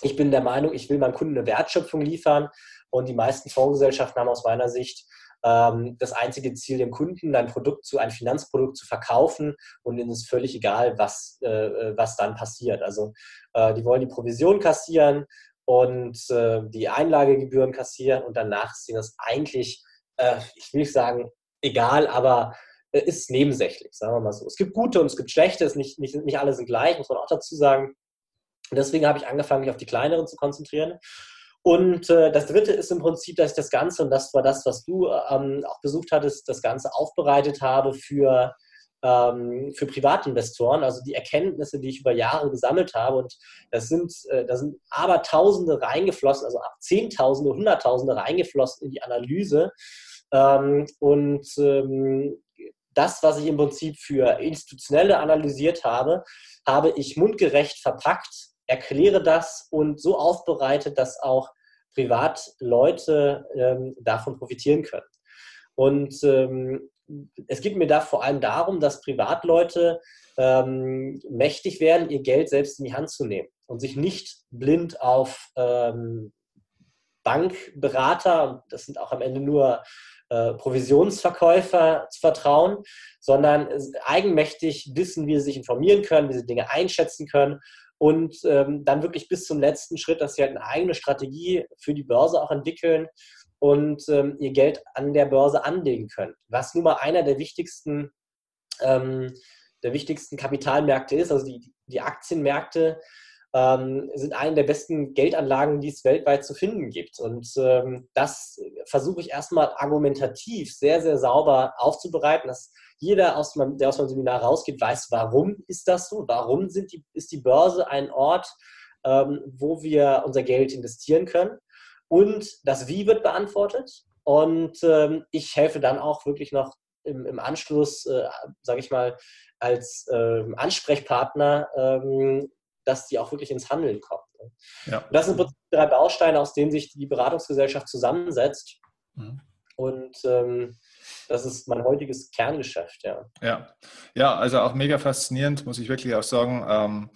Ich bin der Meinung, ich will meinem Kunden eine Wertschöpfung liefern und die meisten Fondsgesellschaften haben aus meiner Sicht ähm, das einzige Ziel, dem Kunden ein Produkt zu, ein Finanzprodukt zu verkaufen und ihnen ist völlig egal, was, äh, was dann passiert. Also äh, die wollen die Provision kassieren und äh, die Einlagegebühren kassieren und danach ist ihnen das eigentlich, äh, ich will nicht sagen, egal, aber äh, ist nebensächlich, sagen wir mal so. Es gibt gute und es gibt schlechte, es nicht, nicht, nicht alle sind gleich, muss man auch dazu sagen. Und deswegen habe ich angefangen, mich auf die kleineren zu konzentrieren. Und äh, das dritte ist im Prinzip, dass ich das Ganze, und das war das, was du ähm, auch besucht hattest, das Ganze aufbereitet habe für, ähm, für Privatinvestoren, also die Erkenntnisse, die ich über Jahre gesammelt habe. Und das sind, äh, da sind aber Tausende reingeflossen, also Zehntausende, Hunderttausende reingeflossen in die Analyse. Ähm, und ähm, das, was ich im Prinzip für Institutionelle analysiert habe, habe ich mundgerecht verpackt, erkläre das und so aufbereitet, dass auch Privatleute ähm, davon profitieren können. Und ähm, es geht mir da vor allem darum, dass Privatleute ähm, mächtig werden, ihr Geld selbst in die Hand zu nehmen und sich nicht blind auf ähm, Bankberater, das sind auch am Ende nur äh, Provisionsverkäufer zu vertrauen, sondern eigenmächtig wissen, wie sie sich informieren können, wie sie Dinge einschätzen können und ähm, dann wirklich bis zum letzten Schritt, dass sie halt eine eigene Strategie für die Börse auch entwickeln und ähm, ihr Geld an der Börse anlegen können. Was nun mal einer der wichtigsten, ähm, der wichtigsten Kapitalmärkte ist, also die, die Aktienmärkte ähm, sind eine der besten Geldanlagen, die es weltweit zu finden gibt. Und ähm, das versuche ich erstmal argumentativ sehr, sehr sauber aufzubereiten, dass jeder, aus meinem, der aus meinem Seminar rausgeht, weiß, warum ist das so? Warum sind die, ist die Börse ein Ort, ähm, wo wir unser Geld investieren können? Und das Wie wird beantwortet. Und ähm, ich helfe dann auch wirklich noch im, im Anschluss, äh, sage ich mal, als ähm, Ansprechpartner ähm, dass die auch wirklich ins Handeln kommen. Ja. das sind drei Bausteine, aus denen sich die Beratungsgesellschaft zusammensetzt. Mhm. Und ähm, das ist mein heutiges Kerngeschäft, ja. Ja, ja also auch mega faszinierend, muss ich wirklich auch sagen. Ähm,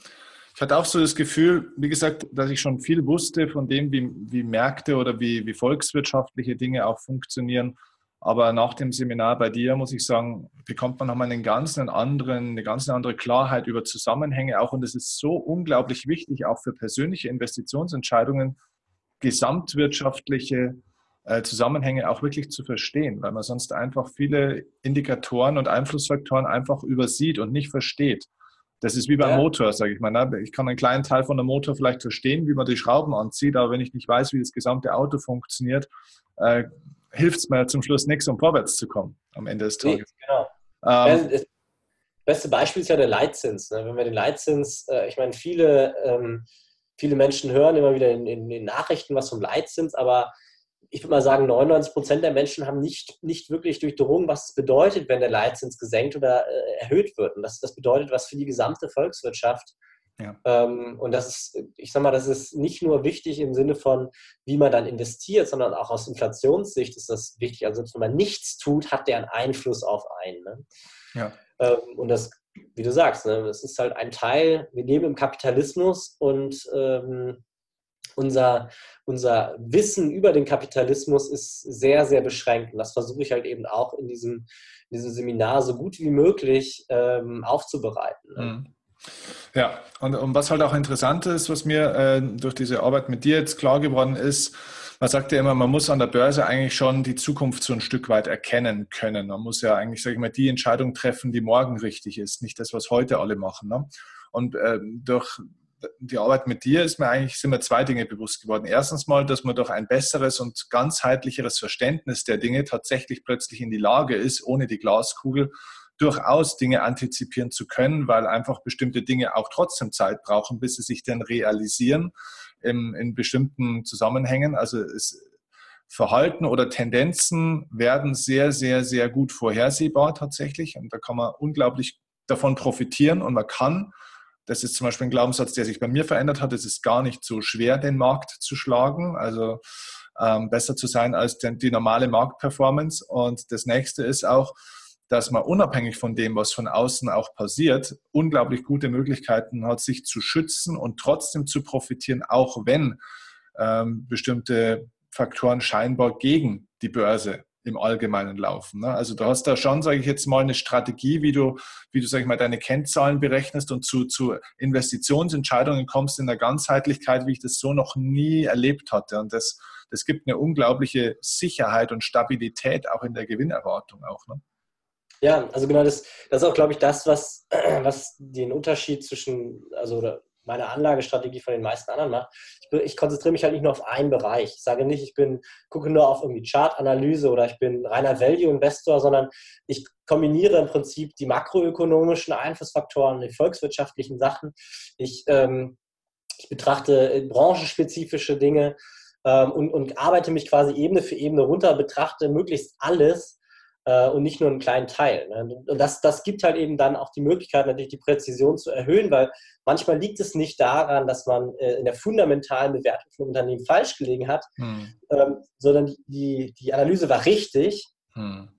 ich hatte auch so das Gefühl, wie gesagt, dass ich schon viel wusste von dem, wie, wie Märkte oder wie, wie volkswirtschaftliche Dinge auch funktionieren. Aber nach dem Seminar bei dir, muss ich sagen, bekommt man nochmal einen ganz anderen, eine ganz andere Klarheit über Zusammenhänge auch. Und es ist so unglaublich wichtig, auch für persönliche Investitionsentscheidungen, gesamtwirtschaftliche äh, Zusammenhänge auch wirklich zu verstehen, weil man sonst einfach viele Indikatoren und Einflussfaktoren einfach übersieht und nicht versteht. Das ist wie beim ja. Motor, sage ich mal. Ne? Ich kann einen kleinen Teil von der Motor vielleicht verstehen, wie man die Schrauben anzieht, aber wenn ich nicht weiß, wie das gesamte Auto funktioniert, äh, hilft es mir zum Schluss nichts, um vorwärts zu kommen am Ende des Tages. Genau. Ähm, das beste Beispiel ist ja der Leitzins. Ne? Wenn wir den Leitzins, äh, ich meine, viele, ähm, viele Menschen hören immer wieder in, in, den Nachrichten was vom Leitzins, aber ich würde mal sagen, 99 Prozent der Menschen haben nicht, nicht wirklich durchdrungen, was es bedeutet, wenn der Leitzins gesenkt oder äh, erhöht wird. Und das, das bedeutet was für die gesamte Volkswirtschaft. Ja. Ähm, und das ist, ich sag mal, das ist nicht nur wichtig im Sinne von, wie man dann investiert, sondern auch aus Inflationssicht ist das wichtig. Also wenn man nichts tut, hat der einen Einfluss auf einen. Ne? Ja. Ähm, und das, wie du sagst, ne, das ist halt ein Teil, wir leben im Kapitalismus und ähm, unser, unser Wissen über den Kapitalismus ist sehr, sehr beschränkt. Und das versuche ich halt eben auch in diesem, in diesem Seminar so gut wie möglich ähm, aufzubereiten. Ne? Mhm. Ja, und, und, was halt auch interessant ist, was mir äh, durch diese Arbeit mit dir jetzt klar geworden ist, man sagt ja immer, man muss an der Börse eigentlich schon die Zukunft so ein Stück weit erkennen können. Man muss ja eigentlich, sage ich mal, die Entscheidung treffen, die morgen richtig ist, nicht das, was heute alle machen. Ne? Und äh, durch die Arbeit mit dir ist mir eigentlich, sind mir zwei Dinge bewusst geworden. Erstens mal, dass man durch ein besseres und ganzheitlicheres Verständnis der Dinge tatsächlich plötzlich in die Lage ist, ohne die Glaskugel durchaus Dinge antizipieren zu können, weil einfach bestimmte Dinge auch trotzdem Zeit brauchen, bis sie sich dann realisieren in, in bestimmten Zusammenhängen. Also es, Verhalten oder Tendenzen werden sehr, sehr, sehr gut vorhersehbar tatsächlich. Und da kann man unglaublich davon profitieren und man kann, das ist zum Beispiel ein Glaubenssatz, der sich bei mir verändert hat, es ist gar nicht so schwer, den Markt zu schlagen. Also ähm, besser zu sein als die, die normale Marktperformance. Und das nächste ist auch, dass man unabhängig von dem, was von außen auch passiert, unglaublich gute Möglichkeiten hat, sich zu schützen und trotzdem zu profitieren, auch wenn ähm, bestimmte Faktoren scheinbar gegen die Börse im Allgemeinen laufen. Ne? Also du hast da schon, sage ich jetzt mal, eine Strategie, wie du, wie du, sag ich mal, deine Kennzahlen berechnest und zu, zu Investitionsentscheidungen kommst in der Ganzheitlichkeit, wie ich das so noch nie erlebt hatte. Und das, das gibt eine unglaubliche Sicherheit und Stabilität auch in der Gewinnerwartung auch. Ne? Ja, also genau das, das ist auch, glaube ich, das, was, was den Unterschied zwischen, also oder meine Anlagestrategie von den meisten anderen macht. Ich, ich, konzentriere mich halt nicht nur auf einen Bereich. Ich sage nicht, ich bin, gucke nur auf irgendwie Chartanalyse oder ich bin reiner Value-Investor, sondern ich kombiniere im Prinzip die makroökonomischen Einflussfaktoren, die volkswirtschaftlichen Sachen. Ich, ähm, ich betrachte branchenspezifische Dinge ähm, und, und arbeite mich quasi Ebene für Ebene runter, betrachte möglichst alles und nicht nur einen kleinen Teil. Ne? Und das, das gibt halt eben dann auch die Möglichkeit, natürlich die Präzision zu erhöhen, weil manchmal liegt es nicht daran, dass man äh, in der fundamentalen Bewertung von Unternehmen falsch gelegen hat, hm. ähm, sondern die, die Analyse war richtig. Hm.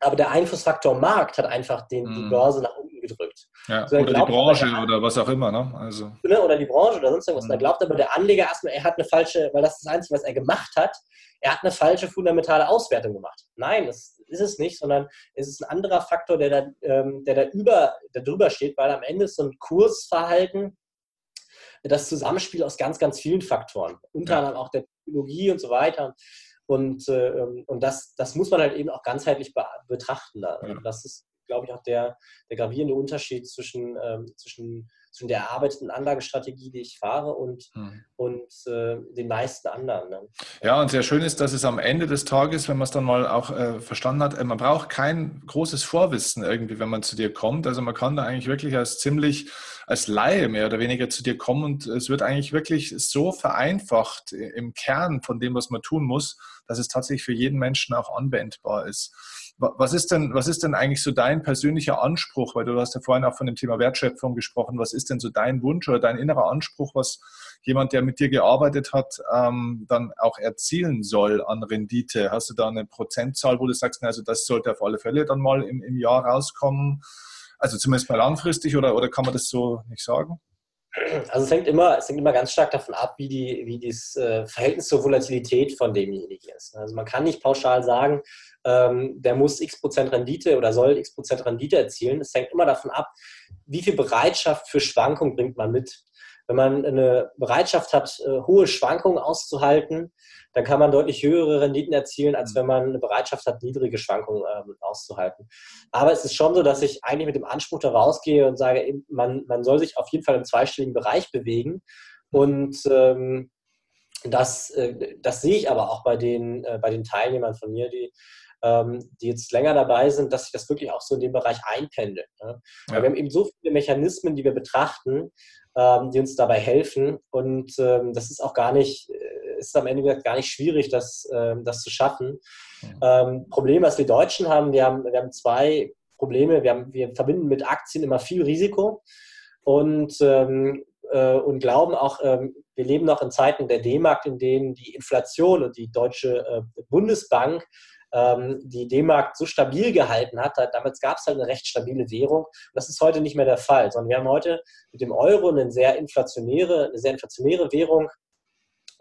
Aber der Einflussfaktor Markt hat einfach den, hm. die Börse nach unten gedrückt. Ja, so, oder die Branche der, oder was auch immer. Ne? Also. Ne, oder die Branche oder sonst irgendwas. Da hm. glaubt aber der Anleger erstmal, er hat eine falsche, weil das ist das Einzige, was er gemacht hat, er hat eine falsche fundamentale Auswertung gemacht. Nein, das ist es nicht, sondern es ist ein anderer Faktor, der da, ähm, der da über, der drüber steht, weil am Ende ist so ein Kursverhalten das Zusammenspiel aus ganz, ganz vielen Faktoren, unter anderem auch der Technologie und so weiter. Und, äh, und das, das muss man halt eben auch ganzheitlich be betrachten. Da. Ja. Das ist, glaube ich, auch der, der gravierende Unterschied zwischen, ähm, zwischen zwischen der erarbeiteten Anlagestrategie, die ich fahre, und, hm. und äh, den meisten anderen. Ne? Ja, und sehr schön ist, dass es am Ende des Tages, wenn man es dann mal auch äh, verstanden hat, äh, man braucht kein großes Vorwissen irgendwie, wenn man zu dir kommt. Also man kann da eigentlich wirklich als ziemlich als Laie mehr oder weniger zu dir kommen und es wird eigentlich wirklich so vereinfacht im Kern von dem, was man tun muss, dass es tatsächlich für jeden Menschen auch anwendbar ist. Was ist denn, was ist denn eigentlich so dein persönlicher Anspruch? Weil du hast ja vorhin auch von dem Thema Wertschöpfung gesprochen. Was ist denn so dein Wunsch oder dein innerer Anspruch, was jemand, der mit dir gearbeitet hat, ähm, dann auch erzielen soll an Rendite? Hast du da eine Prozentzahl, wo du sagst, also das sollte auf alle Fälle dann mal im, im Jahr rauskommen? Also zumindest mal langfristig oder, oder kann man das so nicht sagen? Also es hängt immer, es hängt immer ganz stark davon ab, wie, die, wie das äh, Verhältnis zur Volatilität von demjenigen ist. Also man kann nicht pauschal sagen, ähm, der muss x Prozent Rendite oder soll x Prozent Rendite erzielen. Es hängt immer davon ab, wie viel Bereitschaft für Schwankung bringt man mit. Wenn man eine Bereitschaft hat, äh, hohe Schwankungen auszuhalten, dann kann man deutlich höhere Renditen erzielen, als wenn man eine Bereitschaft hat, niedrige Schwankungen ähm, auszuhalten. Aber es ist schon so, dass ich eigentlich mit dem Anspruch da rausgehe und sage, man, man soll sich auf jeden Fall im zweistelligen Bereich bewegen. Und ähm, das, äh, das sehe ich aber auch bei den, äh, bei den Teilnehmern von mir, die ähm, die jetzt länger dabei sind, dass sich das wirklich auch so in dem Bereich einpendelt. Ne? Ja. Wir haben eben so viele Mechanismen, die wir betrachten, ähm, die uns dabei helfen. Und ähm, das ist auch gar nicht, äh, ist am Ende gar nicht schwierig, das, ähm, das zu schaffen. Mhm. Problem, was wir Deutschen haben, wir haben, wir haben zwei Probleme. Wir, haben, wir verbinden mit Aktien immer viel Risiko und, ähm, äh, und glauben auch, ähm, wir leben noch in Zeiten der D-Markt, in denen die Inflation und die Deutsche äh, Bundesbank ähm, die D-Mark so stabil gehalten hat. Damals gab es halt eine recht stabile Währung. Das ist heute nicht mehr der Fall, sondern wir haben heute mit dem Euro eine sehr inflationäre, eine sehr inflationäre Währung.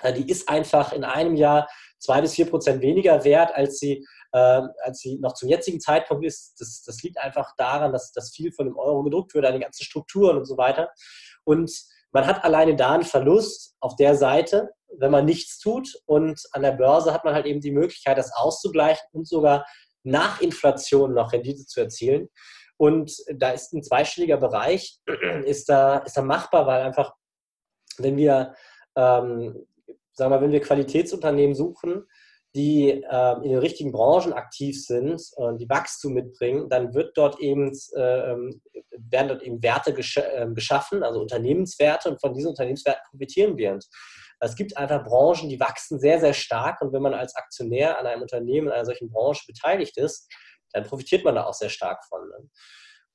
Äh, die ist einfach in einem Jahr zwei bis vier Prozent weniger wert, als sie, äh, als sie noch zum jetzigen Zeitpunkt ist. Das, das liegt einfach daran, dass, dass viel von dem Euro gedruckt wird, an den ganzen Strukturen und so weiter. Und man hat alleine da einen Verlust auf der Seite, wenn man nichts tut. Und an der Börse hat man halt eben die Möglichkeit, das auszugleichen und sogar nach Inflation noch Rendite zu erzielen. Und da ist ein zweistelliger Bereich, ist da, ist da machbar, weil einfach wenn wir, ähm, sagen wir, wenn wir Qualitätsunternehmen suchen, die äh, in den richtigen Branchen aktiv sind und die Wachstum mitbringen, dann wird dort eben, äh, werden dort eben Werte gesch äh, geschaffen, also Unternehmenswerte und von diesen Unternehmenswerten profitieren wir. Und es gibt einfach Branchen, die wachsen sehr, sehr stark und wenn man als Aktionär an einem Unternehmen in einer solchen Branche beteiligt ist, dann profitiert man da auch sehr stark von. Ne?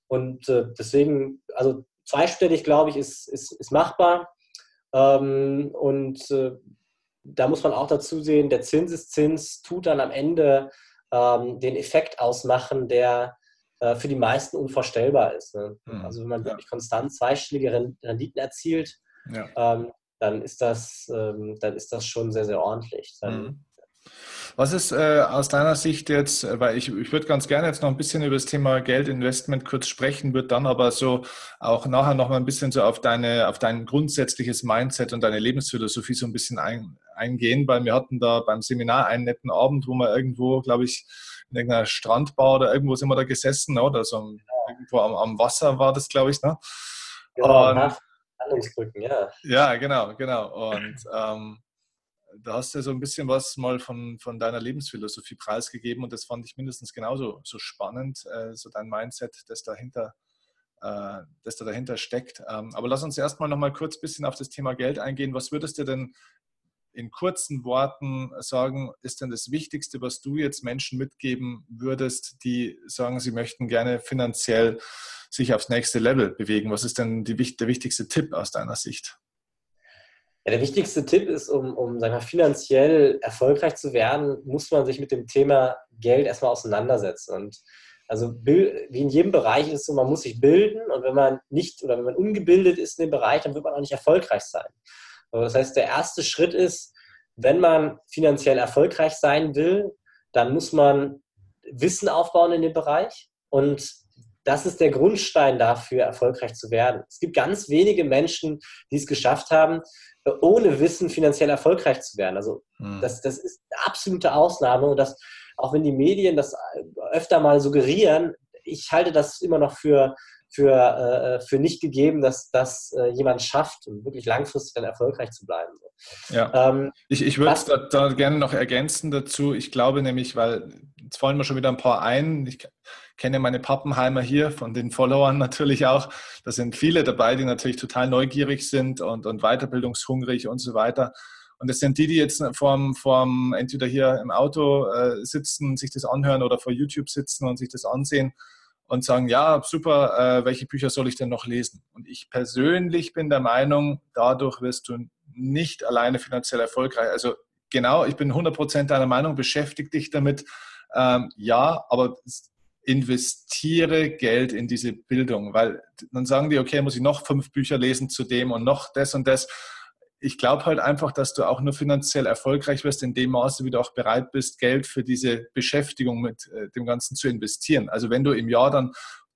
Und äh, deswegen, also zweistellig, glaube ich, ist, ist, ist machbar. Ähm, und äh, da muss man auch dazu sehen, der Zinseszins tut dann am Ende ähm, den Effekt ausmachen, der äh, für die meisten unvorstellbar ist. Ne? Mhm. Also wenn man wirklich konstant zweistellige Renditen erzielt, ja. ähm, dann, ist das, ähm, dann ist das schon sehr, sehr ordentlich. Dann, mhm. Was ist äh, aus deiner Sicht jetzt, äh, weil ich, ich würde ganz gerne jetzt noch ein bisschen über das Thema Geldinvestment kurz sprechen, würde dann aber so auch nachher noch mal ein bisschen so auf deine, auf dein grundsätzliches Mindset und deine Lebensphilosophie so ein bisschen ein, eingehen, weil wir hatten da beim Seminar einen netten Abend, wo wir irgendwo, glaube ich, in irgendeiner Strandbar oder irgendwo sind wir da gesessen, ne, oder so genau. irgendwo am, am, Wasser war das, glaube ich, ne? Genau, und, Handlungsbrücken, ja. Ja, genau, genau. Und ähm, da hast du so ein bisschen was mal von, von deiner Lebensphilosophie preisgegeben und das fand ich mindestens genauso so spannend, äh, so dein Mindset, das dahinter, äh, das da dahinter steckt. Ähm, aber lass uns erstmal noch mal kurz ein bisschen auf das Thema Geld eingehen. Was würdest du denn in kurzen Worten sagen, ist denn das Wichtigste, was du jetzt Menschen mitgeben würdest, die sagen, sie möchten gerne finanziell sich aufs nächste Level bewegen? Was ist denn die, der wichtigste Tipp aus deiner Sicht? Ja, der wichtigste Tipp ist, um, um sagen wir, finanziell erfolgreich zu werden, muss man sich mit dem Thema Geld erstmal auseinandersetzen. Und also wie in jedem Bereich ist es so, man muss sich bilden und wenn man nicht oder wenn man ungebildet ist in dem Bereich, dann wird man auch nicht erfolgreich sein. Das heißt, der erste Schritt ist, wenn man finanziell erfolgreich sein will, dann muss man Wissen aufbauen in dem Bereich und das ist der Grundstein dafür, erfolgreich zu werden. Es gibt ganz wenige Menschen, die es geschafft haben, ohne Wissen finanziell erfolgreich zu werden. Also mhm. das, das ist eine absolute Ausnahme und das, auch wenn die Medien das öfter mal suggerieren, ich halte das immer noch für, für, äh, für nicht gegeben, dass das äh, jemand schafft, um wirklich langfristig dann erfolgreich zu bleiben. Ja. Ähm, ich ich würde da, da, gerne noch ergänzen dazu. Ich glaube nämlich, weil jetzt fallen mir schon wieder ein paar ein. Ich kenne meine Pappenheimer hier, von den Followern natürlich auch. Da sind viele dabei, die natürlich total neugierig sind und, und weiterbildungshungrig und so weiter. Und das sind die, die jetzt vorm, vorm entweder hier im Auto äh, sitzen, sich das anhören oder vor YouTube sitzen und sich das ansehen und sagen, ja, super, äh, welche Bücher soll ich denn noch lesen? Und ich persönlich bin der Meinung, dadurch wirst du nicht alleine finanziell erfolgreich. Also genau, ich bin 100% deiner Meinung, beschäftige dich damit. Ähm, ja, aber investiere Geld in diese Bildung, weil dann sagen die, okay, muss ich noch fünf Bücher lesen zu dem und noch das und das. Ich glaube halt einfach, dass du auch nur finanziell erfolgreich wirst in dem Maße, wie du auch bereit bist, Geld für diese Beschäftigung mit äh, dem Ganzen zu investieren. Also wenn du im Jahr dann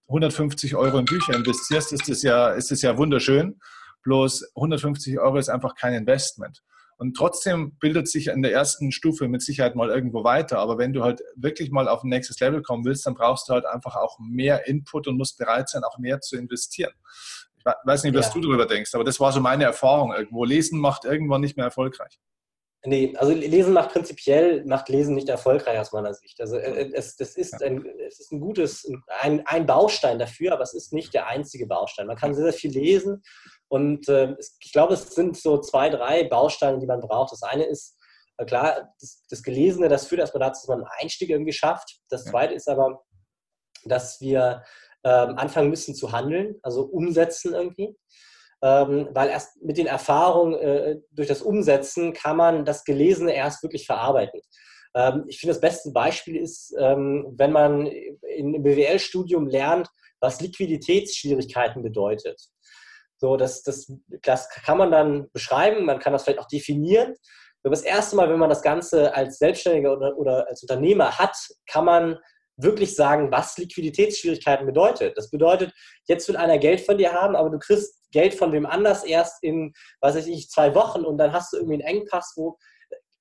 150 Euro in Bücher investierst, ist das ja, ist das ja wunderschön. Bloß 150 Euro ist einfach kein Investment. Und trotzdem bildet sich in der ersten Stufe mit Sicherheit mal irgendwo weiter. Aber wenn du halt wirklich mal auf ein nächstes Level kommen willst, dann brauchst du halt einfach auch mehr Input und musst bereit sein, auch mehr zu investieren. Ich weiß nicht, was ja. du darüber denkst, aber das war so meine Erfahrung irgendwo. Lesen macht irgendwann nicht mehr erfolgreich. Nee, also Lesen macht prinzipiell, macht Lesen nicht erfolgreich aus meiner Sicht. Also äh, äh, es, das ist, ein, es ist ein gutes, ein, ein Baustein dafür, aber es ist nicht der einzige Baustein. Man kann sehr, sehr viel lesen und äh, ich glaube, es sind so zwei, drei Bausteine, die man braucht. Das eine ist, äh, klar, das, das, Gelesene, das führt erstmal dazu, dass man einen Einstieg irgendwie schafft. Das zweite ist aber, dass wir ähm, anfangen müssen zu handeln, also umsetzen irgendwie. Ähm, weil erst mit den Erfahrungen äh, durch das Umsetzen kann man das Gelesene erst wirklich verarbeiten. Ähm, ich finde, das beste Beispiel ist, ähm, wenn man im BWL-Studium lernt, was Liquiditätsschwierigkeiten bedeutet. So, das, das, das kann man dann beschreiben, man kann das vielleicht auch definieren. Aber das erste Mal, wenn man das Ganze als Selbstständiger oder, oder als Unternehmer hat, kann man wirklich sagen, was Liquiditätsschwierigkeiten bedeutet. Das bedeutet, jetzt will einer Geld von dir haben, aber du kriegst Geld von wem anders erst in, weiß ich zwei Wochen und dann hast du irgendwie einen Engpass, wo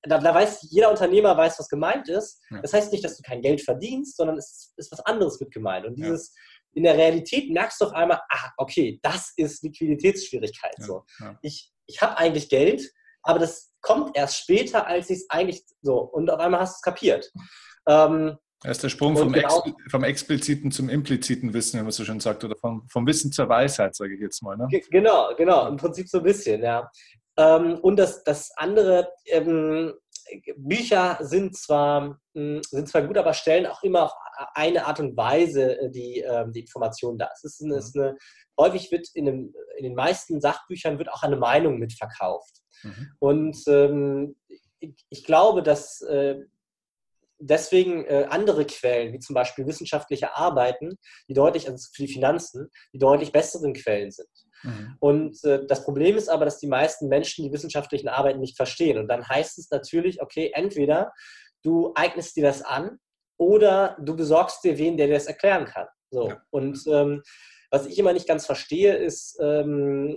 da, da weiß jeder Unternehmer weiß, was gemeint ist. Das heißt nicht, dass du kein Geld verdienst, sondern es ist was anderes mit gemeint. Und dieses, ja in der Realität merkst du auf einmal, ah, okay, das ist Liquiditätsschwierigkeit. Ja, so. Ja. Ich ich habe eigentlich Geld, aber das kommt erst später, als ich es eigentlich so. Und auf einmal hast du es kapiert. Ähm, das ist der Sprung vom, genau, Ex vom, expliziten zum impliziten Wissen, wie man so schön sagt, oder vom, vom Wissen zur Weisheit, sage ich jetzt mal. Ne? Genau, genau, im Prinzip so ein bisschen, ja. Ähm, und das, das andere, ähm, Bücher sind zwar, hm, sind zwar gut, aber stellen auch immer auf eine Art und Weise äh, die, ähm, die Informationen dar. Es ist, eine, mhm. ist eine, häufig wird in, einem, in, den meisten Sachbüchern wird auch eine Meinung mitverkauft. Mhm. Und ähm, ich, ich, glaube, dass äh, deswegen äh, andere Quellen, wie zum Beispiel wissenschaftliche Arbeiten, die deutlich, also für die Finanzen, die deutlich besseren Quellen sind. Mhm. Und äh, das Problem ist aber, dass die meisten Menschen die wissenschaftlichen Arbeiten nicht verstehen. Und dann heißt es natürlich, okay, entweder du eignest dir das an oder du besorgst dir wen, der dir das erklären kann. So. Ja. Und ähm, was ich immer nicht ganz verstehe, ist, ähm,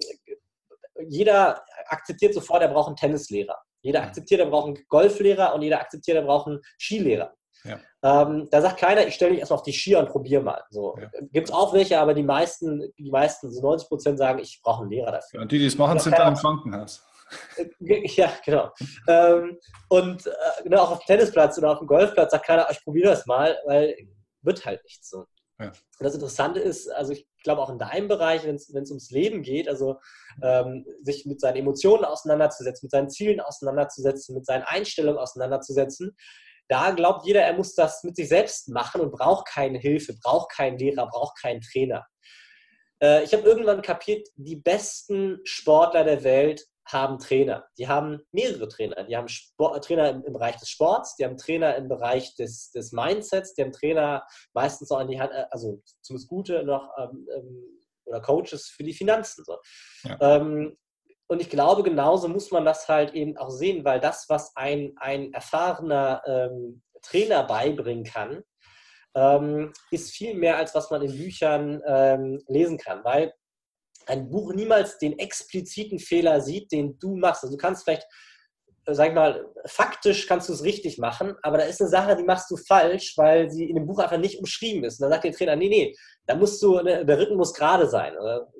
jeder akzeptiert sofort, er braucht einen Tennislehrer. Jeder akzeptiert, er braucht einen Golflehrer und jeder akzeptiert, er braucht einen Skilehrer. Ja. Ähm, da sagt keiner, ich stelle mich erstmal auf die Skier und probiere mal. So. Ja. Gibt es auch welche, aber die meisten, die meisten, so 90 Prozent sagen, ich brauche einen Lehrer dafür. Und die, die es machen, sind dann im Krankenhaus. Ja, genau. ähm, und äh, genau, auch auf dem Tennisplatz oder auf dem Golfplatz sagt keiner, ich probiere das mal, weil wird halt nicht so. Ja. Und das Interessante ist, also ich glaube auch in deinem Bereich, wenn es ums Leben geht, also ähm, sich mit seinen Emotionen auseinanderzusetzen, mit seinen Zielen auseinanderzusetzen, mit seinen Einstellungen auseinanderzusetzen, da glaubt jeder, er muss das mit sich selbst machen und braucht keine Hilfe, braucht keinen Lehrer, braucht keinen Trainer. Äh, ich habe irgendwann kapiert, die besten Sportler der Welt haben Trainer. Die haben mehrere Trainer. Die haben Sport, Trainer im, im, Bereich des Sports, die haben Trainer im Bereich des, des Mindsets, die haben Trainer meistens noch an die Hand, äh, also zumindest gute noch ähm, ähm, oder Coaches für die Finanzen. So. Ja. Ähm, und ich glaube, genauso muss man das halt eben auch sehen, weil das, was ein, ein erfahrener ähm, Trainer beibringen kann, ähm, ist viel mehr, als was man in Büchern ähm, lesen kann. Weil ein Buch niemals den expliziten Fehler sieht, den du machst. Also du kannst vielleicht, äh, sag ich mal, faktisch kannst du es richtig machen, aber da ist eine Sache, die machst du falsch, weil sie in dem Buch einfach nicht umschrieben ist. Und dann sagt der Trainer, nee, nee, da musst du, ne, der Rücken muss gerade sein. Oder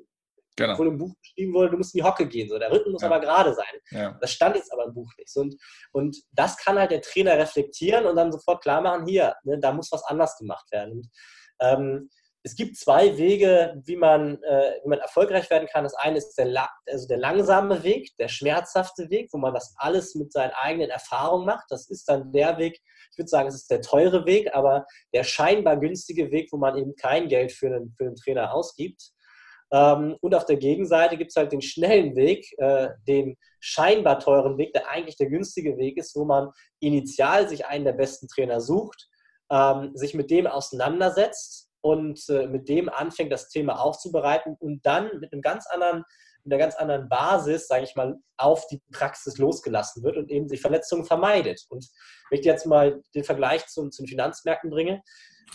Genau. Obwohl im Buch beschrieben wurde, du musst in die Hocke gehen. So. Der Rücken muss ja. aber gerade sein. Ja. Das stand jetzt aber im Buch nicht. Und, und das kann halt der Trainer reflektieren und dann sofort klar machen, hier, ne, da muss was anders gemacht werden. Und, ähm, es gibt zwei Wege, wie man, äh, wie man erfolgreich werden kann. Das eine ist der, also der langsame Weg, der schmerzhafte Weg, wo man das alles mit seinen eigenen Erfahrungen macht. Das ist dann der Weg, ich würde sagen, es ist der teure Weg, aber der scheinbar günstige Weg, wo man eben kein Geld für einen, für einen Trainer ausgibt. Ähm, und auf der Gegenseite gibt es halt den schnellen Weg, äh, den scheinbar teuren Weg, der eigentlich der günstige Weg ist, wo man initial sich einen der besten Trainer sucht, ähm, sich mit dem auseinandersetzt und äh, mit dem anfängt, das Thema aufzubereiten und dann mit einem ganz anderen, mit einer ganz anderen Basis, sage ich mal, auf die Praxis losgelassen wird und eben die Verletzungen vermeidet. Und wenn ich jetzt mal den Vergleich zu, zu den Finanzmärkten bringe,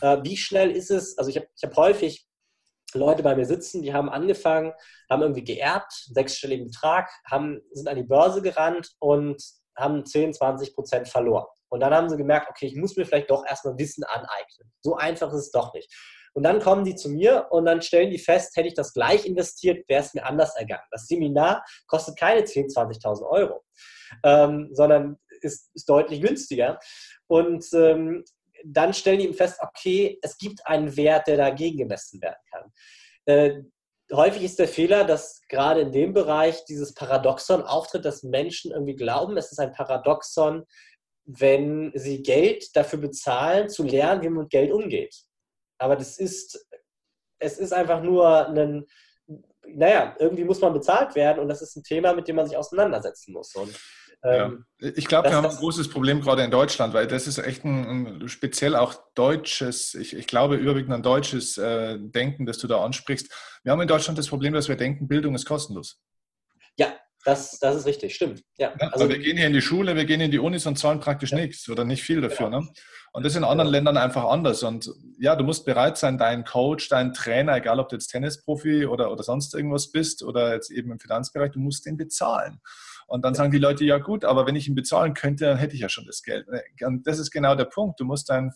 äh, wie schnell ist es, also ich habe hab häufig Leute bei mir sitzen, die haben angefangen, haben irgendwie geerbt, sechsstelligen Betrag, haben, sind an die Börse gerannt und haben 10, 20 Prozent verloren. Und dann haben sie gemerkt, okay, ich muss mir vielleicht doch erstmal Wissen aneignen. So einfach ist es doch nicht. Und dann kommen die zu mir und dann stellen die fest, hätte ich das gleich investiert, wäre es mir anders ergangen. Das Seminar kostet keine 10.000, 20.000 Euro, ähm, sondern ist, ist, deutlich günstiger. Und ähm, dann stellen die eben fest, okay, es gibt einen Wert, der dagegen gemessen werden kann. Äh, häufig ist der Fehler, dass gerade in dem Bereich dieses Paradoxon auftritt, dass Menschen irgendwie glauben, es ist ein Paradoxon, wenn sie Geld dafür bezahlen, zu lernen, wie man mit Geld umgeht. Aber das ist, es ist einfach nur ein, naja, irgendwie muss man bezahlt werden und das ist ein Thema, mit dem man sich auseinandersetzen muss. Und ähm, ja. Ich glaube, wir haben ein großes Problem gerade in Deutschland, weil das ist echt ein, ein speziell auch deutsches, ich, ich, glaube überwiegend ein deutsches äh, Denken, das du da ansprichst. Wir haben in Deutschland das Problem, dass wir denken, Bildung ist kostenlos. Das, das ist richtig, stimmt. Ja, ja also, wir gehen hier in die Schule, wir gehen in die Unis und zahlen praktisch ja. nichts oder nicht viel dafür. Genau. Ne? Und das ist in anderen genau. Ländern einfach anders. Und ja, du musst bereit sein, deinen Coach, deinen Trainer, egal ob du jetzt Tennisprofi oder, oder sonst irgendwas bist oder jetzt eben im Finanzbereich, du musst den bezahlen. Und dann sagen die Leute, ja gut, aber wenn ich ihn bezahlen könnte, dann hätte ich ja schon das Geld. Und das ist genau der Punkt. Du musst deinen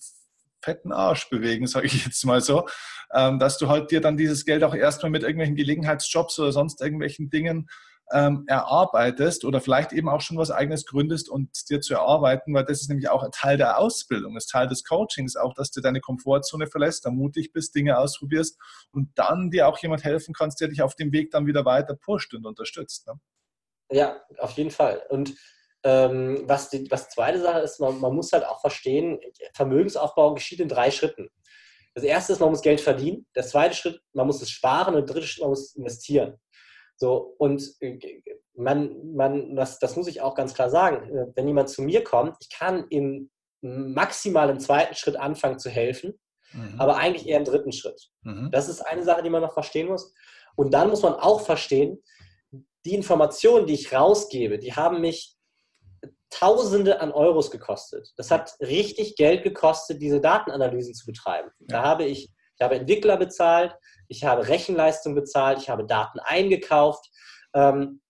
fetten Arsch bewegen, sage ich jetzt mal so, ähm, dass du halt dir dann dieses Geld auch erstmal mit irgendwelchen Gelegenheitsjobs oder sonst irgendwelchen Dingen ähm, erarbeitest oder vielleicht eben auch schon was eigenes gründest und dir zu erarbeiten, weil das ist nämlich auch ein Teil der Ausbildung, ist Teil des Coachings, auch dass du deine Komfortzone verlässt, da mutig bist, Dinge ausprobierst und dann dir auch jemand helfen kannst, der dich auf dem Weg dann wieder weiter pusht und unterstützt. Ne? Ja, auf jeden Fall. Und ähm, was die was zweite Sache ist, man, man muss halt auch verstehen, Vermögensaufbau geschieht in drei Schritten. Das erste ist, man muss Geld verdienen. Der zweite Schritt, man muss es sparen. Und der dritte Schritt, man muss investieren. So, und äh, man, man, das, das muss ich auch ganz klar sagen. Äh, wenn jemand zu mir kommt, ich kann im maximal im zweiten Schritt anfangen zu helfen, mhm. aber eigentlich eher im dritten Schritt. Mhm. Das ist eine Sache, die man noch verstehen muss. Und dann muss man auch verstehen, die Informationen, die ich rausgebe, die haben mich Tausende an Euros gekostet. Das hat richtig Geld gekostet, diese Datenanalysen zu betreiben. Da habe ich, ich habe Entwickler bezahlt, ich habe Rechenleistung bezahlt, ich habe Daten eingekauft. Ähm,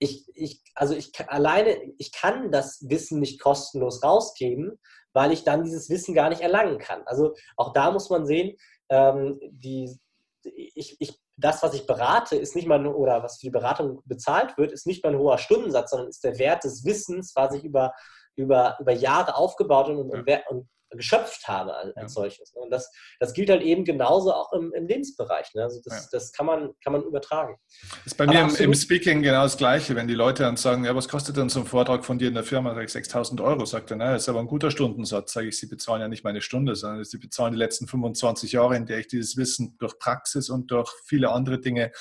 ich, ich, also ich alleine, ich kann das Wissen nicht kostenlos rausgeben, weil ich dann dieses Wissen gar nicht erlangen kann. Also auch da muss man sehen, ähm, die, ich, ich das, was ich berate, ist nicht mal nur, oder was für die Beratung bezahlt wird, ist nicht mal ein hoher Stundensatz, sondern ist der Wert des Wissens, was ich über, über, über Jahre aufgebaut und, ja. und, geschöpft habe als, ja. solches. Und das, das gilt halt eben genauso auch im, im Lebensbereich. Ne? Also das, ja. das kann, man, kann man übertragen. Das ist bei mir im, im, Speaking genau das Gleiche. Wenn die Leute dann sagen, ja, was kostet denn so ein Vortrag von dir in der Firma? Sag ich 6000 Euro. Sagt er, na, das ist aber ein guter Stundensatz. Sage ich, sie bezahlen ja nicht meine Stunde, sondern sie bezahlen die letzten 25 Jahre, in der ich dieses Wissen durch Praxis und durch viele andere Dinge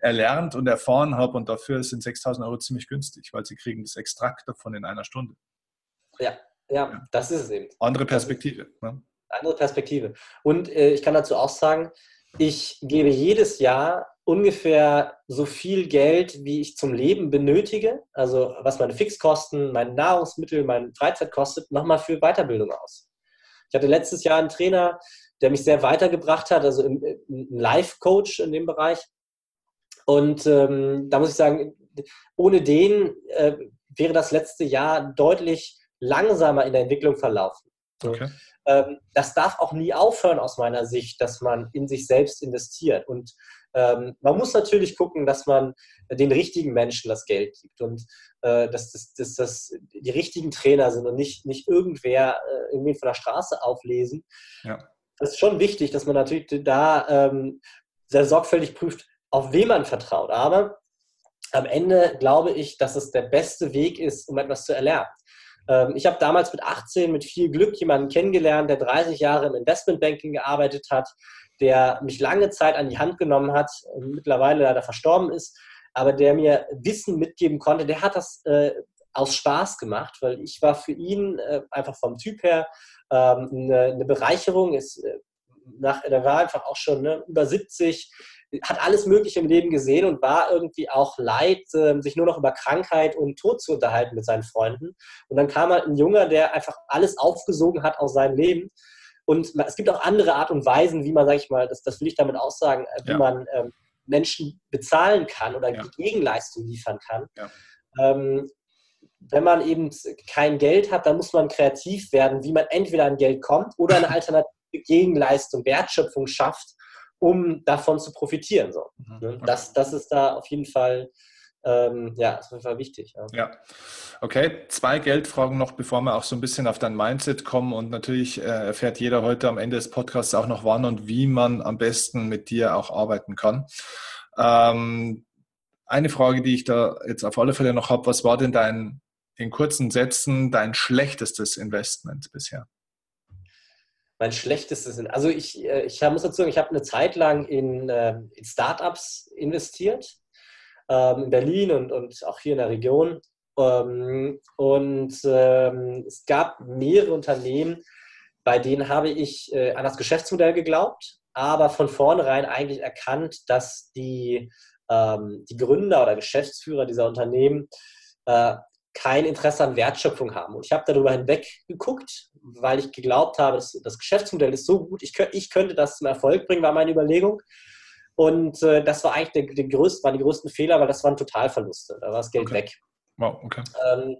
erlernt und erfahren habe. Und dafür sind 6000 Euro ziemlich günstig, weil sie kriegen das Extrakt davon in einer Stunde. Ja, ja, das ist es eben. Andere Perspektive. Ne? Andere Perspektive. Und äh, ich kann dazu auch sagen, ich gebe jedes Jahr ungefähr so viel Geld, wie ich zum Leben benötige, also was meine Fixkosten, meine Nahrungsmittel, meine Freizeit kostet, nochmal für Weiterbildung aus. Ich hatte letztes Jahr einen Trainer, der mich sehr weitergebracht hat, also ein Life-Coach in dem Bereich. Und ähm, da muss ich sagen, ohne den äh, wäre das letzte Jahr deutlich langsamer in der Entwicklung verlaufen. Okay. Ähm, das darf auch nie aufhören aus meiner Sicht, dass man in sich selbst investiert. Und ähm, man muss natürlich gucken, dass man den richtigen Menschen das Geld gibt und äh, dass, das, dass das die richtigen Trainer sind und nicht, nicht irgendwer äh, irgendwie von der Straße auflesen. Ja. Das ist schon wichtig, dass man natürlich da ähm, sehr sorgfältig prüft, auf wen man vertraut. Aber am Ende glaube ich, dass es der beste Weg ist, um etwas zu erlernen. Ähm, ich habe damals mit 18 mit viel Glück jemanden kennengelernt, der 30 Jahre im Investmentbanking gearbeitet hat, der mich lange Zeit an die Hand genommen hat, mittlerweile leider verstorben ist, aber der mir Wissen mitgeben konnte. Der hat das äh, aus Spaß gemacht, weil ich war für ihn äh, einfach vom Typ her ähm, eine, eine, Bereicherung. Ist, äh, nach, der war einfach auch schon ne, über 70, hat alles Mögliche im Leben gesehen und war irgendwie auch leid, ähm, sich nur noch über Krankheit und Tod zu unterhalten mit seinen Freunden. Und dann kam halt ein Junger, der einfach alles aufgesogen hat aus seinem Leben. Und es gibt auch andere Art und Weisen, wie man, sag ich mal, das, das will ich damit aussagen, äh, wie ja. man ähm, Menschen bezahlen kann oder ja. Gegenleistung liefern kann. Ja. Ähm, wenn man eben kein Geld hat, dann muss man kreativ werden, wie man entweder an Geld kommt oder eine alternative Gegenleistung, Wertschöpfung schafft, um davon zu profitieren. So. Mhm. Ne? Das, das ist da auf jeden Fall ähm, ja, jeden Fall wichtig. Ja. ja. Okay, zwei Geldfragen noch, bevor wir auch so ein bisschen auf dein Mindset kommen. Und natürlich äh, erfährt jeder heute am Ende des Podcasts auch noch, wann und wie man am besten mit dir auch arbeiten kann. Ähm, eine Frage, die ich da jetzt auf alle Fälle noch habe, was war denn dein, in kurzen Sätzen, dein schlechtestes Investment bisher? Mein schlechtestes. Also ich, äh, ich muss dazu sagen, ich habe eine Zeit lang in, ähm, in Startups investiert, ähm, in Berlin und, und auch hier in der Region. Ähm, und es gab mehrere Unternehmen, bei denen habe ich äh, an das Geschäftsmodell geglaubt, aber von vornherein eigentlich erkannt, dass die, die Gründer oder Geschäftsführer dieser Unternehmen äh, kein Interesse an Wertschöpfung haben. Und ich habe darüber hinweg geguckt, weil ich geglaubt habe, das, das Geschäftsmodell ist so gut, ich, ich, könnte das zum Erfolg bringen, war meine Überlegung. Und äh, das war eigentlich der, der größte, waren die größten Fehler, weil das waren Totalverluste. Da war das Geld okay. weg. Wow, okay. Ähm,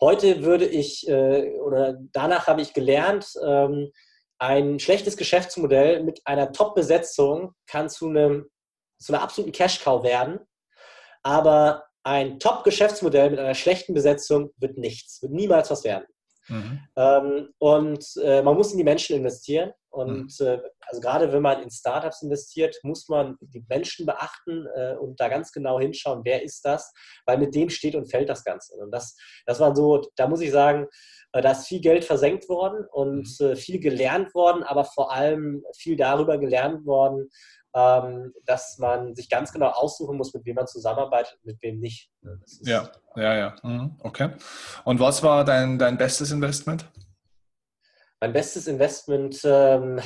heute würde ich, äh, oder danach habe ich gelernt, ähm, ein schlechtes Geschäftsmodell mit einer Top-Besetzung kann zu, einem, zu einer absoluten Cash-Cow werden. Aber ein Top-Geschäftsmodell mit einer schlechten Besetzung wird nichts, wird niemals was werden. Mhm. Ähm, und äh, man muss in die Menschen investieren. Und mhm. äh, also gerade wenn man in Startups investiert, muss man die Menschen beachten äh, und da ganz genau hinschauen, wer ist das, weil mit dem steht und fällt das Ganze. Und das, das war so, da muss ich sagen, äh, da ist viel Geld versenkt worden und mhm. äh, viel gelernt worden, aber vor allem viel darüber gelernt worden, dass man sich ganz genau aussuchen muss, mit wem man zusammenarbeitet und mit wem nicht. Ne, ja, ja, ja. Mhm, okay. Und was war dein, dein bestes Investment? Mein bestes Investment, ähm,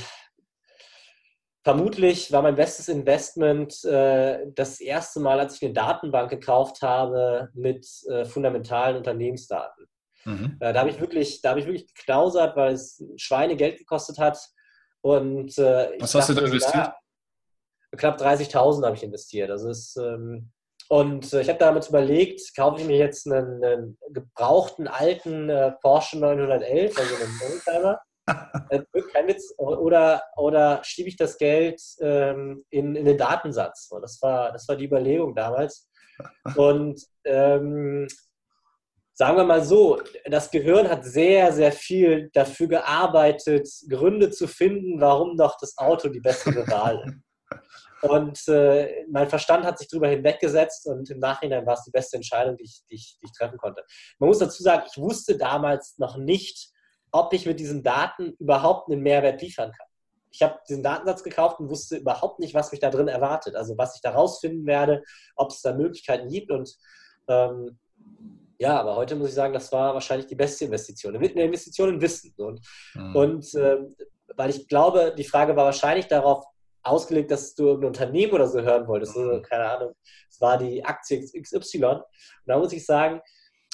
vermutlich war mein bestes Investment äh, das erste Mal, als ich eine Datenbank gekauft habe mit äh, fundamentalen Unternehmensdaten. Mhm. Äh, da habe ich wirklich, da habe ich wirklich geknausert, weil es Schweinegeld gekostet hat. Und, äh, Was hast dachte, du da investiert? Na, knapp 30.000 habe ich investiert. Also es, ähm, und äh, ich habe damals überlegt, kaufe ich mir jetzt einen, einen gebrauchten alten äh, Porsche 911, also einen Oldtimer, äh, kein Witz, oder, oder schiebe ich das Geld ähm, in, in den Datensatz? Und das war, das war die Überlegung damals. Und ähm, sagen wir mal so, das Gehirn hat sehr, sehr viel dafür gearbeitet, Gründe zu finden, warum doch das Auto die bessere Wahl ist. Und äh, mein Verstand hat sich darüber hinweggesetzt und im Nachhinein war es die beste Entscheidung, die ich, die, ich, die ich, treffen konnte. Man muss dazu sagen, ich wusste damals noch nicht, ob ich mit diesen Daten überhaupt einen Mehrwert liefern kann. Ich habe diesen Datensatz gekauft und wusste überhaupt nicht, was mich da drin erwartet. Also was ich da rausfinden werde, ob es da Möglichkeiten gibt. Und ähm, ja, aber heute muss ich sagen, das war wahrscheinlich die beste Investition. Eine Investition in Wissen. Und, mhm. und äh, weil ich glaube, die Frage war wahrscheinlich darauf ausgelegt, dass du ein Unternehmen oder so hören wolltest. Also, keine Ahnung, es war die Aktie XY. Und da muss ich sagen,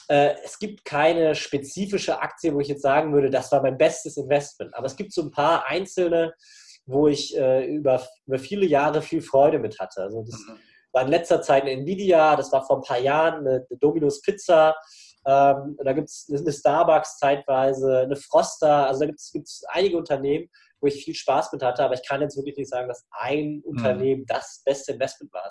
äh, es gibt keine spezifische Aktie, wo ich jetzt sagen würde, das war mein bestes Investment. Aber es gibt so ein paar einzelne, wo ich äh, über, über viele Jahre viel Freude mit hatte. Also das mhm. war in letzter Zeit eine Nvidia, das war vor ein paar Jahren eine, eine Domino's Pizza. Ähm, da gibt es eine Starbucks zeitweise, eine Froster, also da gibt es einige Unternehmen, wo ich viel Spaß mit hatte, aber ich kann jetzt wirklich nicht sagen, dass ein mhm. Unternehmen mhm. das beste Investment war.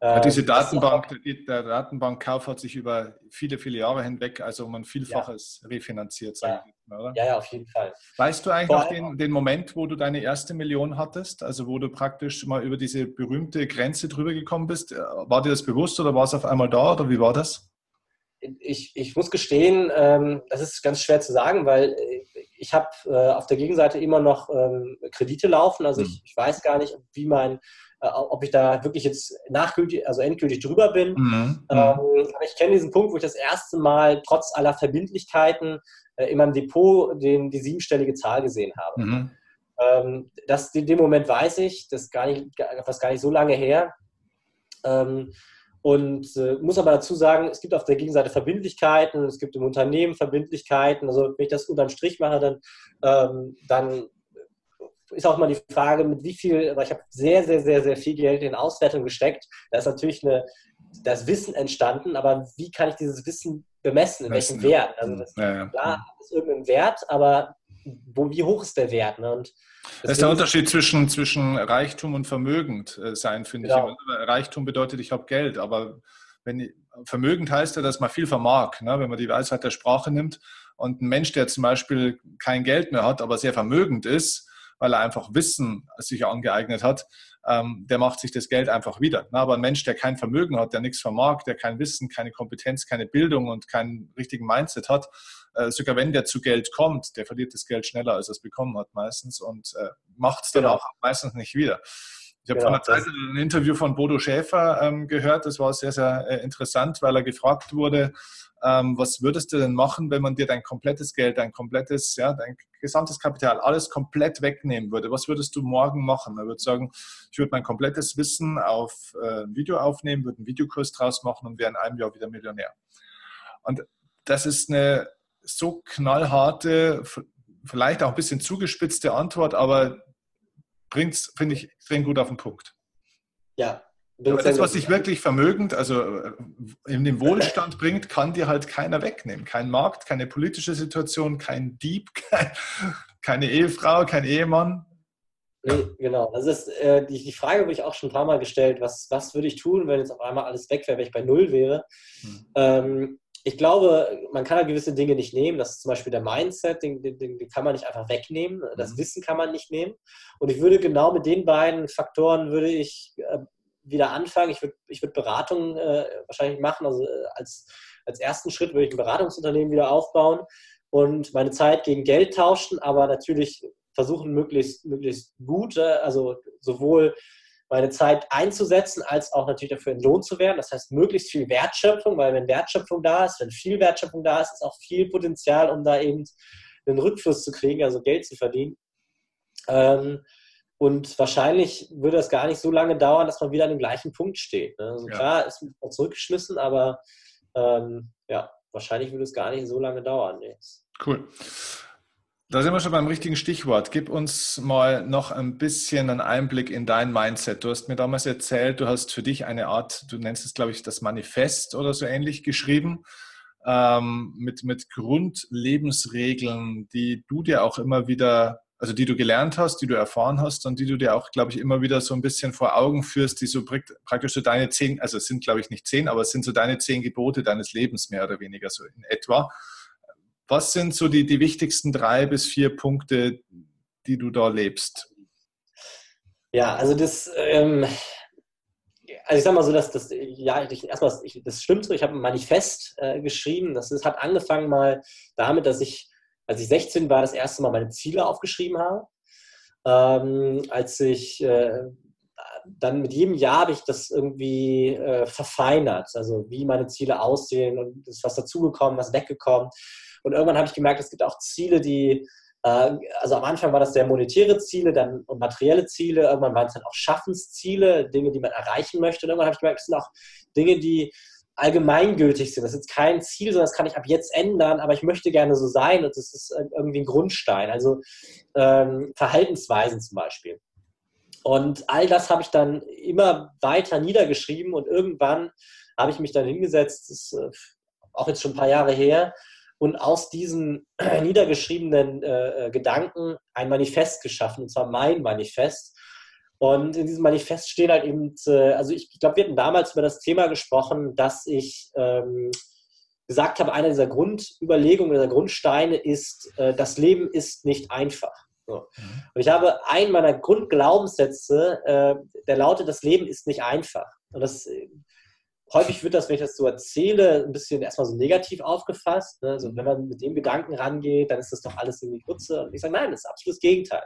Ja, diese ähm, Datenbank, der Datenbankkauf hat sich über viele, viele Jahre hinweg, also um ein Vielfaches ja. refinanziert, ja. oder? Ja, ja, auf jeden Fall. Weißt du eigentlich noch den, den, Moment, wo du deine erste Million hattest, also wo du praktisch mal über diese berühmte Grenze drüber gekommen bist? War dir das bewusst oder war es auf einmal da oder wie war das? Ich, ich muss gestehen, ähm, das ist ganz schwer zu sagen, weil äh, ich habe äh, auf der Gegenseite immer noch ähm, Kredite laufen. Also ich, hm. ich, weiß gar nicht, wie mein, äh, ob ich da wirklich jetzt nachgültig, also endgültig drüber bin. Mhm. Ähm, aber ich kenne diesen Punkt, wo ich das erste Mal trotz aller Verbindlichkeiten äh, in meinem Depot den, die siebenstellige Zahl gesehen habe. Mhm. Ähm, das, in dem Moment weiß ich, das ist gar nicht, fast gar nicht so lange her. Ähm, und äh, muss aber dazu sagen, es gibt auf der Gegenseite Verbindlichkeiten, es gibt im Unternehmen Verbindlichkeiten. Also wenn ich das unterm Strich mache, dann, ähm, dann ist auch mal die Frage, mit wie viel, weil ich habe sehr, sehr, sehr, sehr viel Geld in Auswertung gesteckt. Da ist natürlich eine, das Wissen entstanden, aber wie kann ich dieses Wissen bemessen, in welchem Wert? Also das, ja, ja. klar, ist irgendein Wert, aber wo, wie hoch ist der Wert? Ne? Und das ist der Unterschied zwischen, zwischen Reichtum und vermögend äh, sein, finde genau. ich. Reichtum bedeutet, ich habe Geld, aber wenn, vermögend heißt ja, dass man viel vermag, ne? wenn man die Weisheit der Sprache nimmt. Und ein Mensch, der zum Beispiel kein Geld mehr hat, aber sehr vermögend ist, weil er einfach Wissen sich angeeignet hat, ähm, der macht sich das Geld einfach wieder. Ne? Aber ein Mensch, der kein Vermögen hat, der nichts vermag, der kein Wissen, keine Kompetenz, keine Bildung und keinen richtigen Mindset hat, sogar wenn der zu Geld kommt, der verliert das Geld schneller, als er es bekommen hat meistens und äh, macht es dann genau. auch meistens nicht wieder. Ich habe ja, vor einer Zeit ein Interview von Bodo Schäfer ähm, gehört, das war sehr, sehr äh, interessant, weil er gefragt wurde, ähm, was würdest du denn machen, wenn man dir dein komplettes Geld, dein komplettes, ja, dein gesamtes Kapital, alles komplett wegnehmen würde? Was würdest du morgen machen? Er würde sagen, ich würde mein komplettes Wissen auf äh, ein Video aufnehmen, würde einen Videokurs draus machen und wäre in einem Jahr wieder Millionär. Und das ist eine so knallharte, vielleicht auch ein bisschen zugespitzte Antwort, aber bringt es, finde ich, extrem gut auf den Punkt. Ja. Aber das, was sich wirklich vermögend, also äh, in den Wohlstand bringt, kann dir halt keiner wegnehmen. Kein Markt, keine politische Situation, kein Dieb, kein, keine Ehefrau, kein Ehemann. Nee, genau. Also das, äh, die, die Frage habe ich auch schon ein paar Mal gestellt, was, was würde ich tun, wenn jetzt auf einmal alles weg wäre, wenn ich bei Null wäre. Hm. Ähm, ich glaube, man kann halt gewisse Dinge nicht nehmen. Das ist zum Beispiel der Mindset, den, den, den, kann man nicht einfach wegnehmen. Das mhm. Wissen kann man nicht nehmen. Und ich würde genau mit den beiden Faktoren würde ich äh, wieder anfangen. Ich würde ich würd Beratung äh, wahrscheinlich machen. Also äh, als, als ersten Schritt würde ich ein Beratungsunternehmen wieder aufbauen und meine Zeit gegen Geld tauschen, aber natürlich versuchen, möglichst, möglichst gut, also sowohl meine Zeit einzusetzen, als auch natürlich dafür entlohnt zu werden. Das heißt, möglichst viel Wertschöpfung, weil wenn Wertschöpfung da ist, wenn viel Wertschöpfung da ist, ist auch viel Potenzial, um da eben einen Rückfluss zu kriegen, also Geld zu verdienen. Ähm, und wahrscheinlich würde das gar nicht so lange dauern, dass man wieder an dem gleichen Punkt steht. Ne? Also klar, ist man zurückgeschmissen, aber ähm, ja, wahrscheinlich würde es gar nicht so lange dauern. Nee. Cool. Da sind wir schon beim richtigen Stichwort. Gib uns mal noch ein bisschen einen Einblick in dein Mindset. Du hast mir damals erzählt, du hast für dich eine Art, du nennst es, glaube ich, das Manifest oder so ähnlich geschrieben, ähm, mit, mit Grundlebensregeln, die du dir auch immer wieder, also die du gelernt hast, die du erfahren hast und die du dir auch, glaube ich, immer wieder so ein bisschen vor Augen führst, die so praktisch so deine zehn, also es sind, glaube ich, nicht zehn, aber es sind so deine zehn Gebote deines Lebens mehr oder weniger so in etwa. Was sind so die, die wichtigsten drei bis vier Punkte, die du da lebst? Ja, also das, ähm, also ich sag mal so, dass das, ja, ich, erstmal, ich, das stimmt so, ich habe ein Manifest äh, geschrieben. Das ist, hat angefangen mal damit, dass ich, als ich 16 war, das erste Mal meine Ziele aufgeschrieben habe. Ähm, als ich äh, dann mit jedem Jahr habe ich das irgendwie äh, verfeinert, also wie meine Ziele aussehen und ist was dazugekommen, was weggekommen. Und irgendwann habe ich gemerkt, es gibt auch Ziele, die, äh, also am Anfang war das sehr monetäre Ziele, dann materielle Ziele, irgendwann waren es dann auch Schaffensziele, Dinge, die man erreichen möchte. Und irgendwann habe ich gemerkt, es sind auch Dinge, die allgemeingültig sind. Das ist kein Ziel, sondern das kann ich ab jetzt ändern, aber ich möchte gerne so sein und das ist irgendwie ein Grundstein. Also ähm, Verhaltensweisen zum Beispiel. Und all das habe ich dann immer weiter niedergeschrieben und irgendwann habe ich mich dann hingesetzt, das ist äh, auch jetzt schon ein paar Jahre her, und aus diesen niedergeschriebenen äh, äh, Gedanken ein Manifest geschaffen, und zwar mein Manifest. Und in diesem Manifest stehen halt eben, äh, also ich, ich glaube, wir hatten damals über das Thema gesprochen, dass ich ähm, gesagt habe, einer dieser Grundüberlegungen, dieser Grundsteine ist, äh, das Leben ist nicht einfach. So. Mhm. Und ich habe einen meiner Grundglaubenssätze, äh, der lautet, das Leben ist nicht einfach. Und das äh, häufig wird das, wenn ich das so erzähle, ein bisschen erstmal so negativ aufgefasst. Ne? Also wenn man mit dem Gedanken rangeht, dann ist das doch alles irgendwie Grütze. Und ich sage, nein, das ist absolut das Gegenteil.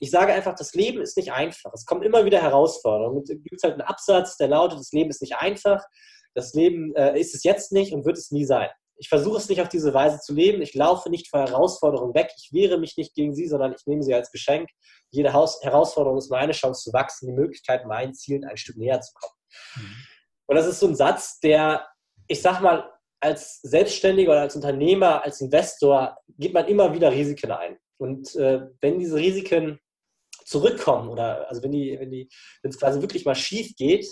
Ich sage einfach, das Leben ist nicht einfach. Es kommen immer wieder Herausforderungen. Es gibt halt einen Absatz, der lautet, das Leben ist nicht einfach. Das Leben äh, ist es jetzt nicht und wird es nie sein. Ich versuche es nicht auf diese Weise zu leben. Ich laufe nicht vor Herausforderungen weg. Ich wehre mich nicht gegen sie, sondern ich nehme sie als Geschenk. Jede Haus Herausforderung ist meine Chance zu wachsen, die Möglichkeit, meinen Zielen ein Stück näher zu kommen. Mhm. Und das ist so ein Satz, der, ich sag mal, als Selbstständiger oder als Unternehmer, als Investor geht man immer wieder Risiken ein. Und äh, wenn diese Risiken zurückkommen oder also wenn die, wenn die, wenn es quasi wirklich mal schief geht,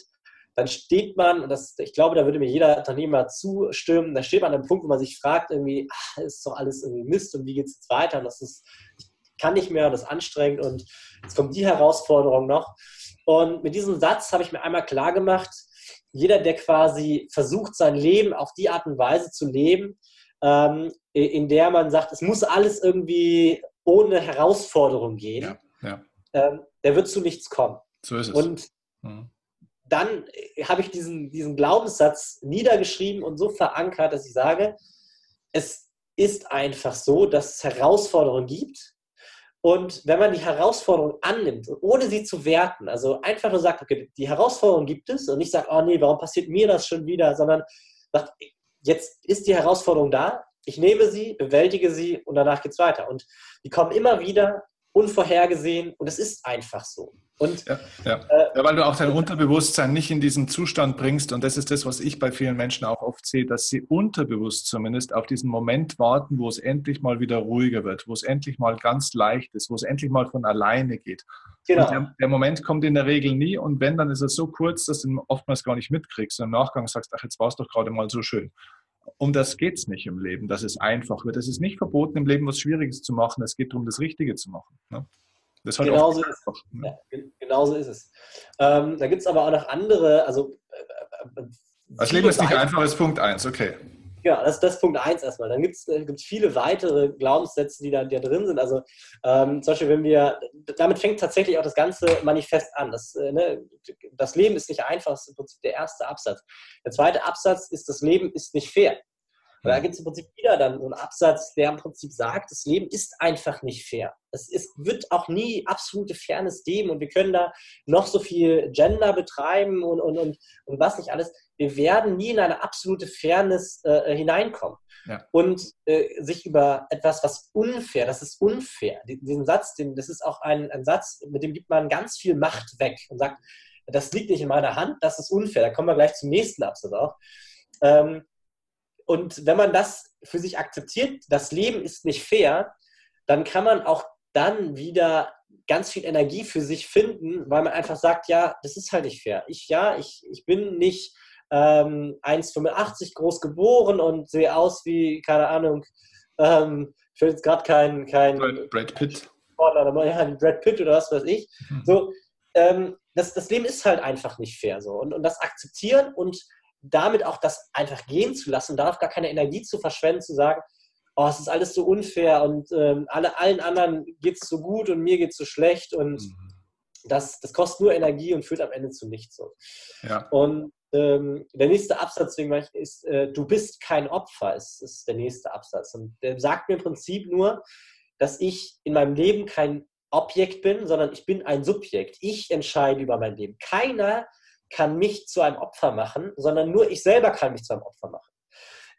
dann steht man, und das, ich glaube, da würde mir jeder Unternehmer zustimmen, da steht man an einem Punkt, wo man sich fragt, irgendwie, ach, ist doch alles irgendwie Mist und wie geht es jetzt weiter? Und das ist, ich kann nicht mehr, das ist anstrengend und jetzt kommt die Herausforderung noch. Und mit diesem Satz habe ich mir einmal klar gemacht, jeder, der quasi versucht, sein Leben auf die Art und Weise zu leben, ähm, in der man sagt, es muss alles irgendwie ohne Herausforderung gehen, ja, ja. Ähm, der wird zu nichts kommen. So ist es. Und mhm. dann habe ich diesen, diesen Glaubenssatz niedergeschrieben und so verankert, dass ich sage, es ist einfach so, dass es Herausforderungen gibt, und wenn man die Herausforderung annimmt, ohne sie zu werten, also einfach nur sagt, okay, die Herausforderung gibt es und nicht sagt, oh nee, warum passiert mir das schon wieder, sondern sagt, jetzt ist die Herausforderung da, ich nehme sie, bewältige sie und danach geht es weiter. Und die kommen immer wieder unvorhergesehen und es ist einfach so. Und, ja, ja. Äh, ja, weil du auch dein Unterbewusstsein nicht in diesen Zustand bringst und das ist das, was ich bei vielen Menschen auch oft sehe, dass sie unterbewusst zumindest auf diesen Moment warten, wo es endlich mal wieder ruhiger wird, wo es endlich mal ganz leicht ist, wo es endlich mal von alleine geht. Genau. Der, der, Moment kommt in der Regel nie und wenn, dann ist er so kurz, dass du ihn oftmals gar nicht mitkriegst und im Nachgang sagst, ach, jetzt war es doch gerade mal so schön. Um das geht es nicht im Leben, dass es einfach wird. Es ist nicht verboten, im Leben was Schwieriges zu machen. Es geht darum, das Richtige zu machen. Ne? Das halt genauso, ist, ja, genauso ist es. Ähm, da gibt es aber auch noch andere, also äh, äh das Leben ist nicht einfach, ist Punkt 1, okay. Ja, das, das ist Punkt 1 erstmal. Dann gibt es äh, viele weitere Glaubenssätze, die da, die da drin sind. Also ähm, zum Beispiel, wenn wir, damit fängt tatsächlich auch das ganze Manifest an. Das, äh, ne, das Leben ist nicht einfach, das ist im Prinzip der erste Absatz. Der zweite Absatz ist, das Leben ist nicht fair. Und da gibt es im Prinzip wieder dann so einen Absatz, der im Prinzip sagt, das Leben ist einfach nicht fair. Es ist, wird auch nie absolute Fairness geben und wir können da noch so viel Gender betreiben und, und, und, und was nicht alles. Wir werden nie in eine absolute Fairness äh, hineinkommen. Ja. Und äh, sich über etwas, was unfair, das ist unfair. Diesen Satz, den, das ist auch ein, ein Satz, mit dem gibt man ganz viel Macht weg und sagt, das liegt nicht in meiner Hand, das ist unfair. Da kommen wir gleich zum nächsten Absatz auch. Ähm, und wenn man das für sich akzeptiert, das Leben ist nicht fair, dann kann man auch dann wieder ganz viel Energie für sich finden, weil man einfach sagt, ja, das ist halt nicht fair. Ich, ja, ich, ich bin nicht ähm, 1,85 groß geboren und sehe aus wie, keine Ahnung, ähm, ich will jetzt gerade kein, kein Brad Pitt. Oder ja, Brad Pitt oder was weiß ich. Mhm. So, ähm, das, das Leben ist halt einfach nicht fair so. Und, und das akzeptieren und damit auch das einfach gehen zu lassen, darauf gar keine Energie zu verschwenden, zu sagen, oh, es ist alles so unfair und ähm, alle, allen anderen geht es so gut und mir geht es so schlecht und mhm. das, das kostet nur Energie und führt am Ende zu nichts. So. Ja. Und ähm, der nächste Absatz ist, äh, du bist kein Opfer, ist, ist der nächste Absatz. Und der sagt mir im Prinzip nur, dass ich in meinem Leben kein Objekt bin, sondern ich bin ein Subjekt. Ich entscheide über mein Leben. Keiner kann mich zu einem Opfer machen, sondern nur ich selber kann mich zu einem Opfer machen.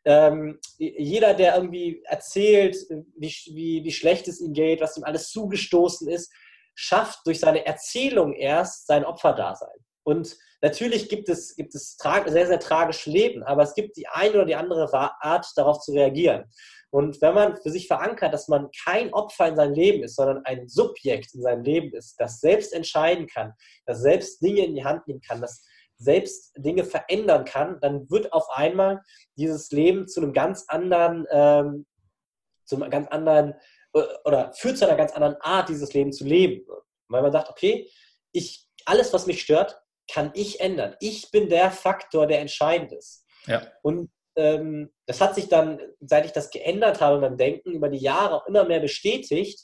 Ähm, jeder, der irgendwie erzählt, wie, wie, wie schlecht es ihm geht, was ihm alles zugestoßen ist, schafft durch seine Erzählung erst sein Opferdasein. Und natürlich gibt es, gibt es sehr, sehr tragische Leben, aber es gibt die eine oder die andere Art, darauf zu reagieren. Und wenn man für sich verankert, dass man kein Opfer in seinem Leben ist, sondern ein Subjekt in seinem Leben ist, das selbst entscheiden kann, das selbst Dinge in die Hand nehmen kann, das selbst Dinge verändern kann, dann wird auf einmal dieses Leben zu einem ganz anderen, ähm, zu einem ganz anderen äh, oder führt zu einer ganz anderen Art, dieses Leben zu leben. Weil man sagt, okay, ich, alles, was mich stört, kann ich ändern. Ich bin der Faktor, der entscheidend ist. Ja. Und ähm, das hat sich dann, seit ich das geändert habe beim Denken, über die Jahre auch immer mehr bestätigt.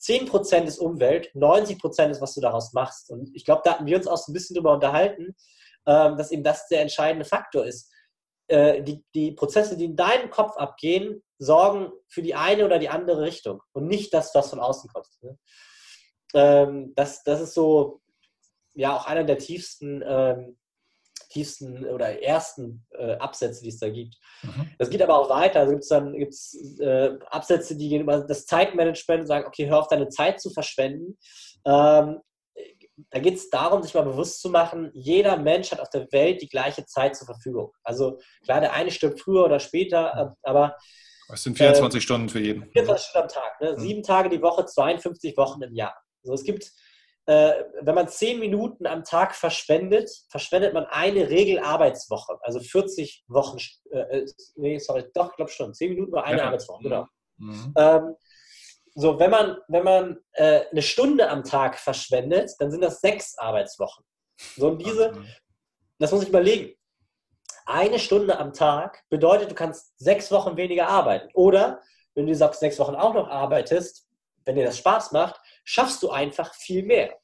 10% ist Umwelt, 90% ist, was du daraus machst. Und ich glaube, da hatten wir uns auch so ein bisschen darüber unterhalten, ähm, dass eben das der entscheidende Faktor ist. Äh, die, die Prozesse, die in deinem Kopf abgehen, sorgen für die eine oder die andere Richtung und nicht das, was von außen kommt. Ne? Ähm, das, das ist so, ja, auch einer der tiefsten ähm, tiefsten oder ersten äh, Absätze, die es da gibt. Mhm. Das geht aber auch weiter. Also gibt es dann gibt's, äh, Absätze, die gehen über das Zeitmanagement und sagen, okay, hör auf deine Zeit zu verschwenden. Ähm, da geht es darum, sich mal bewusst zu machen, jeder Mensch hat auf der Welt die gleiche Zeit zur Verfügung. Also klar, der eine stirbt früher oder später, aber es sind 24 äh, Stunden für jeden. 24 Stunden am Tag. Ne? Mhm. Sieben Tage die Woche, 52 Wochen im Jahr. Also es gibt äh, wenn man zehn Minuten am Tag verschwendet, verschwendet man eine Regelarbeitswoche, also 40 Wochen, äh, äh, nee, sorry, doch, ich glaube schon, zehn Minuten war eine ja. Arbeitswoche, genau. Mhm. Ähm, so, wenn man, wenn man äh, eine Stunde am Tag verschwendet, dann sind das sechs Arbeitswochen. So, und diese, mhm. das muss ich überlegen. Eine Stunde am Tag bedeutet, du kannst sechs Wochen weniger arbeiten. Oder, wenn du sagst, sechs Wochen auch noch arbeitest, wenn dir das Spaß macht, schaffst du einfach viel mehr.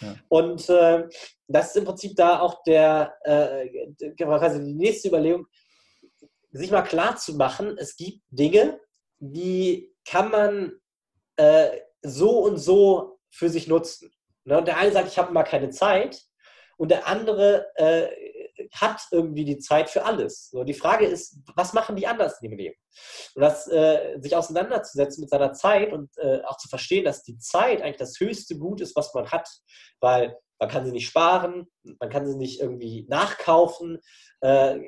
Ja. Und äh, das ist im Prinzip da auch der, äh, quasi die nächste Überlegung, sich mal klar zu machen, es gibt Dinge, die kann man äh, so und so für sich nutzen. Ne? Und der eine sagt, ich habe mal keine Zeit und der andere äh, hat irgendwie die Zeit für alles. So, die Frage ist, was machen die anders in dem Leben? Und das, äh, sich auseinanderzusetzen mit seiner Zeit und äh, auch zu verstehen, dass die Zeit eigentlich das höchste Gut ist, was man hat, weil man kann sie nicht sparen, man kann sie nicht irgendwie nachkaufen. Äh,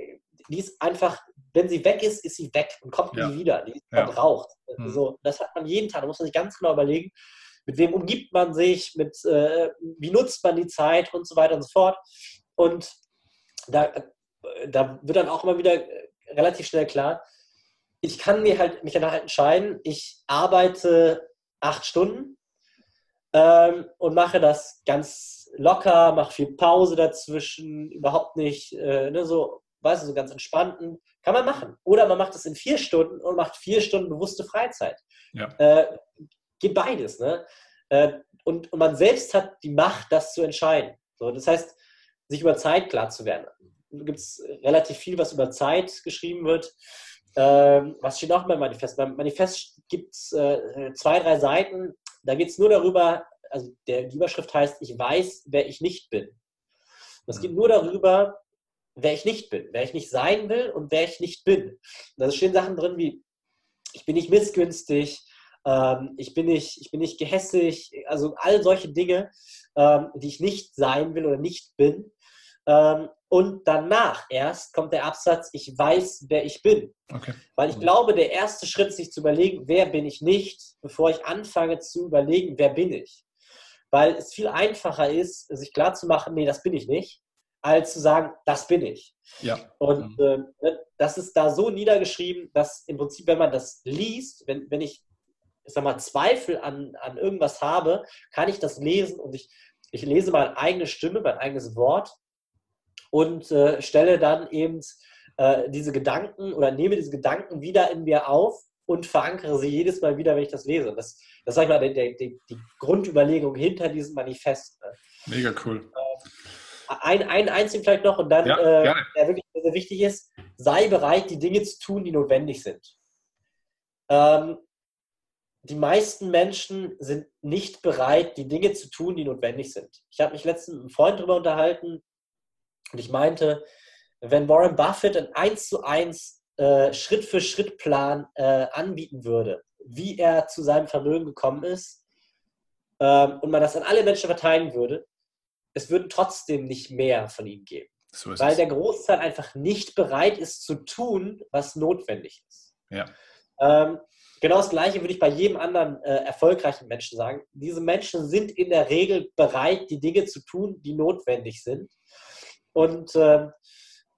die ist einfach, wenn sie weg ist, ist sie weg und kommt ja. nie wieder. Die ist ja. verbraucht. Mhm. So, das hat man jeden Tag. Da muss man sich ganz genau überlegen, mit wem umgibt man sich, mit, äh, wie nutzt man die Zeit und so weiter und so fort. Und da, da wird dann auch immer wieder relativ schnell klar, ich kann mir halt, mich dann halt entscheiden, ich arbeite acht Stunden ähm, und mache das ganz locker, mache viel Pause dazwischen, überhaupt nicht äh, ne, so, weißt du, so ganz entspannten. Kann man machen. Oder man macht es in vier Stunden und macht vier Stunden bewusste Freizeit. Ja. Äh, geht beides. Ne? Äh, und, und man selbst hat die Macht, das zu entscheiden. So, das heißt, sich über Zeit klar zu werden. Da gibt es relativ viel, was über Zeit geschrieben wird. Ähm, was steht noch beim Manifest? Beim Manifest gibt es äh, zwei, drei Seiten. Da geht es nur darüber, also der, Überschrift heißt, ich weiß, wer ich nicht bin. Es geht nur darüber, wer ich nicht bin, wer ich nicht sein will und wer ich nicht bin. Da stehen Sachen drin wie, ich bin nicht missgünstig, ähm, ich, bin nicht, ich bin nicht gehässig, also all solche Dinge, ähm, die ich nicht sein will oder nicht bin. Ähm, und danach erst kommt der Absatz, ich weiß, wer ich bin. Okay. Weil ich glaube, der erste Schritt ist, sich zu überlegen, wer bin ich nicht, bevor ich anfange zu überlegen, wer bin ich. Weil es viel einfacher ist, sich klarzumachen, nee, das bin ich nicht, als zu sagen, das bin ich. Ja. Und äh, das ist da so niedergeschrieben, dass im Prinzip, wenn man das liest, wenn, wenn ich, ich sag mal, Zweifel an, an irgendwas habe, kann ich das lesen und ich, ich lese meine eigene Stimme, mein eigenes Wort und äh, stelle dann eben äh, diese Gedanken oder nehme diese Gedanken wieder in mir auf und verankere sie jedes Mal wieder, wenn ich das lese. Das, das sag ich mal, die, die, die Grundüberlegung hinter diesem Manifest. Ne? Mega cool. Äh, ein, ein einzigen vielleicht noch und dann, Ja, äh, der wirklich sehr wichtig ist, sei bereit, die Dinge zu tun, die notwendig sind. Ähm, die meisten Menschen sind nicht bereit, die Dinge zu tun, die notwendig sind. Ich habe mich letztens mit einem Freund darüber unterhalten und ich meinte, wenn Warren Buffett einen 1 zu 1 äh, Schritt für Schritt Plan äh, anbieten würde, wie er zu seinem Vermögen gekommen ist, ähm, und man das an alle Menschen verteilen würde, es würden trotzdem nicht mehr von ihm geben. So Weil es. der Großteil einfach nicht bereit ist zu tun, was notwendig ist. Ja. Ähm, genau das Gleiche würde ich bei jedem anderen äh, erfolgreichen Menschen sagen. Diese Menschen sind in der Regel bereit, die Dinge zu tun, die notwendig sind. Und, ähm,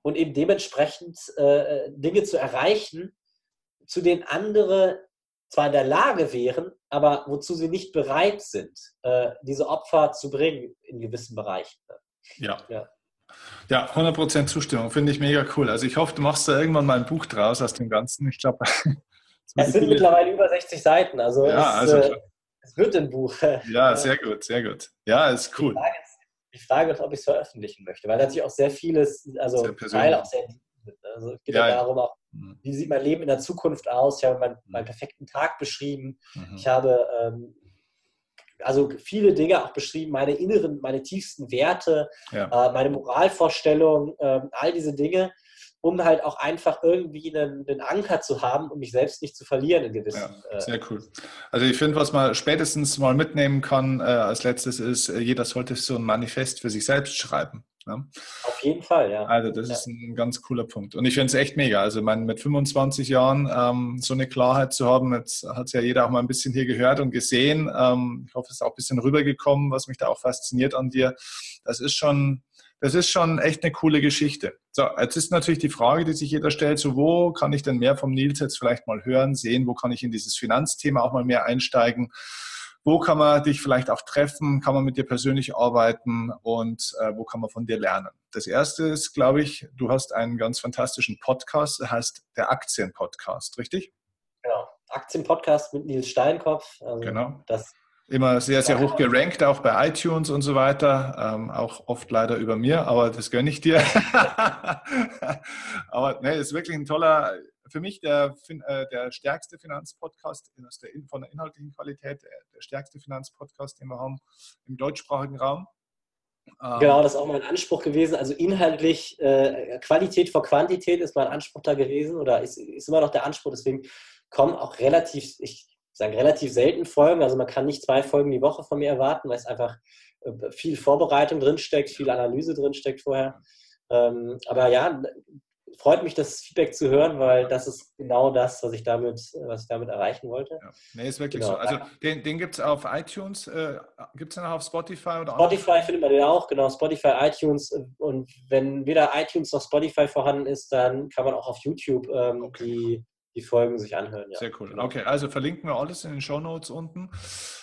und eben dementsprechend äh, Dinge zu erreichen, zu denen andere zwar in der Lage wären, aber wozu sie nicht bereit sind, äh, diese Opfer zu bringen in gewissen Bereichen. Ja. Ja. Ja, 100% Zustimmung. Finde ich mega cool. Also ich hoffe, du machst da irgendwann mal ein Buch draus aus dem Ganzen. Ich glaube, Es sind mittlerweile über 60 Seiten, also, Ja, es, also äh, es wird ein Buch. Ja, sehr gut, sehr gut. Ja, ist cool. Die Frage ist, ob ich es veröffentlichen möchte, weil natürlich auch sehr vieles, also Teil auch sehr also es geht Ja, ja, darum auch, Mhm. wie sieht mein Leben in der Zukunft aus? Ich habe meinen, meinen perfekten Tag beschrieben. Mhm. Ich habe ähm, also viele Dinge auch beschrieben, meine inneren, meine tiefsten Werte, Ja. äh, meine Moralvorstellung, ähm, all diese Dinge, um halt auch einfach irgendwie einen, einen Anker zu haben, um mich selbst nicht zu verlieren in gewissen. Ja, äh, sehr cool. Also ich finde, was man spätestens mal mitnehmen kann äh, als letztes ist, äh, jeder sollte so ein Manifest für sich selbst schreiben. Ne? auf jeden Fall, ja. Also das Ja. ist ein ganz cooler Punkt. Und ich finde es echt mega. Also mein, mit 25 Jahren ähm, so eine Klarheit zu haben, jetzt hat es ja jeder auch mal ein bisschen hier gehört und gesehen. Ähm, ich hoffe, es ist auch ein bisschen rübergekommen, was mich da auch fasziniert an dir. Das ist schon, das ist schon echt eine coole Geschichte. So, jetzt ist natürlich die Frage, die sich jeder stellt, so wo kann ich denn mehr vom Nils jetzt vielleicht mal hören, sehen, wo kann ich in dieses Finanzthema auch mal mehr einsteigen? Wo kann man dich vielleicht auch treffen? Kann man mit dir persönlich arbeiten? Und äh, wo kann man von dir lernen? Das erste ist, glaube ich, du hast einen ganz fantastischen Podcast, der heißt der Aktien-Podcast, richtig? Genau. Aktienpodcast mit Nils Steinkopf. Also Genau. Das, Immer sehr, sehr hoch gerankt, auch bei iTunes und so weiter. Ähm, auch oft leider über mir, aber das gönne ich dir. aber ne, ist wirklich ein toller, für mich der, äh, der stärkste Finanzpodcast von der inhaltlichen Qualität, der, der stärkste Finanzpodcast, den wir haben im deutschsprachigen Raum. Ähm, Genau, das ist auch mein Anspruch gewesen. Also inhaltlich, äh, Qualität vor Quantität ist mein Anspruch da gewesen oder ist, ist immer noch der Anspruch. Deswegen kommen auch relativ, ich sage relativ selten Folgen. Also man kann nicht zwei Folgen die Woche von mir erwarten, weil es einfach äh, viel Vorbereitung drinsteckt, viel Analyse drinsteckt vorher. Ähm, aber ja, freut mich, das Feedback zu hören, weil das ist genau das, was ich damit, was ich damit erreichen wollte. Ja. Nee, ist wirklich Genau. so. Also den, den gibt es auf iTunes, äh, gibt es den auch auf Spotify oder Spotify findet man den auch, genau, Spotify, iTunes. Und wenn weder iTunes noch Spotify vorhanden ist, dann kann man auch auf YouTube ähm, Okay. die, die Folgen sich anhören. Ja. Sehr cool. Genau. Okay, also verlinken wir alles in den Show Notes unten.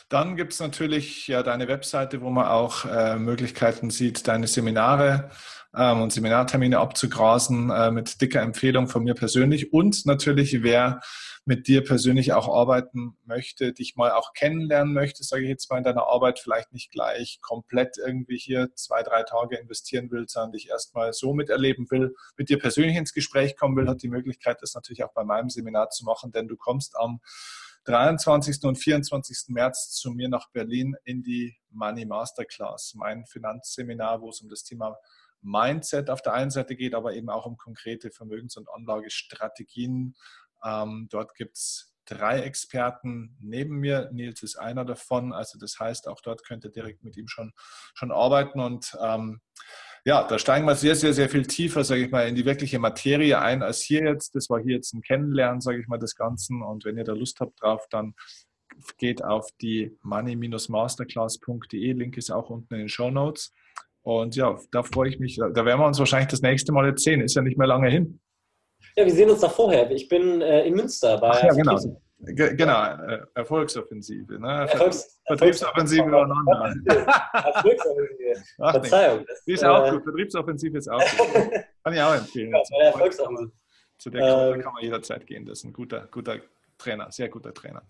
Dann gibt es natürlich ja deine Webseite, wo man auch äh, Möglichkeiten sieht, deine Seminare ähm, und Seminartermine abzugrasen äh, mit dicker Empfehlung von mir persönlich. Und natürlich, wer mit dir persönlich auch arbeiten möchte, dich mal auch kennenlernen möchte, sage ich jetzt mal in deiner Arbeit, vielleicht nicht gleich komplett irgendwie hier zwei, drei Tage investieren will, sondern dich erstmal so miterleben will, mit dir persönlich ins Gespräch kommen will, hat die Möglichkeit, das natürlich auch bei meinem Seminar zu machen, denn du kommst am 23. und 24. März zu mir nach Berlin in die Money Masterclass, mein Finanzseminar, wo es um das Thema Mindset auf der einen Seite geht, aber eben auch um konkrete Vermögens- und Anlagestrategien. Ähm, dort gibt es drei Experten neben mir. Nils ist einer davon. Also das heißt, auch dort könnt ihr direkt mit ihm schon, schon arbeiten. Und ähm, ja, da steigen wir sehr, sehr, sehr viel tiefer, sage ich mal, in die wirkliche Materie ein als hier jetzt. Das war hier jetzt ein Kennenlernen, sage ich mal, des Ganzen. Und wenn ihr da Lust habt drauf, dann geht auf die money-masterclass.de. Link ist auch unten in den Show Notes. Und ja, da freue ich mich. Da werden wir uns wahrscheinlich das nächste Mal jetzt sehen. Ist ja nicht mehr lange hin. Ja, wir sehen uns da vorher. Ich bin äh, in Münster bei. Ach ja, genau. Ge genau, äh, Erfolgsoffensive. Ne? Erfolgs Vertriebsoffensive übereinander. Erfolgsoffensive. Verzeihung. Das, die ist auch äh, gut. Vertriebsoffensive ist auch gut. Kann ich auch empfehlen. Ja, Erfolgsoffensive. Zu der ähm, kann man jederzeit gehen. Das ist ein guter, guter Trainer, sehr guter Trainer.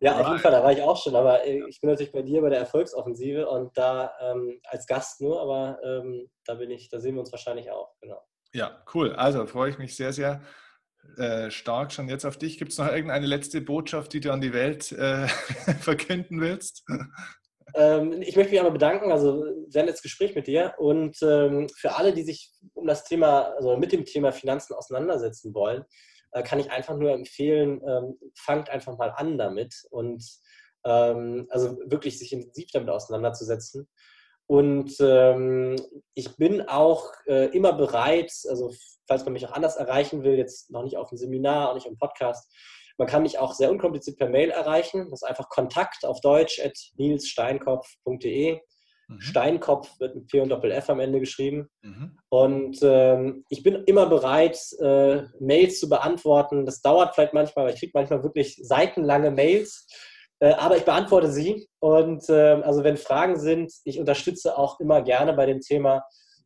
Ja, auf jeden Fall, da war ich auch schon, aber äh, ich bin natürlich bei dir bei der Erfolgsoffensive und da ähm, als Gast nur, aber ähm, da bin ich, da sehen wir uns wahrscheinlich auch, genau. Ja, cool. Also freue ich mich sehr, sehr äh, stark schon jetzt auf dich. Gibt es noch irgendeine letzte Botschaft, die du an die Welt äh, verkünden willst? Ähm, ich möchte mich einmal bedanken, also sehr nettes Gespräch mit dir und ähm, für alle, die sich um das Thema, also mit dem Thema Finanzen auseinandersetzen wollen, äh, kann ich einfach nur empfehlen, ähm, fangt einfach mal an damit und ähm, also wirklich sich intensiv damit auseinanderzusetzen. Und ähm, ich bin auch äh, immer bereit, also falls man mich auch anders erreichen will, jetzt noch nicht auf dem Seminar, auch nicht im Podcast, man kann mich auch sehr unkompliziert per Mail erreichen. Das ist einfach Kontakt auf Deutsch at nilssteinkopf.de. Mhm. Steinkopf wird mit P und Doppel F am Ende geschrieben. Mhm. Und ähm, ich bin immer bereit, äh, Mails zu beantworten. Das dauert vielleicht manchmal, aber ich kriege manchmal wirklich seitenlange Mails. Äh, aber ich beantworte sie. Und äh, also wenn Fragen sind, ich unterstütze auch immer gerne bei dem Thema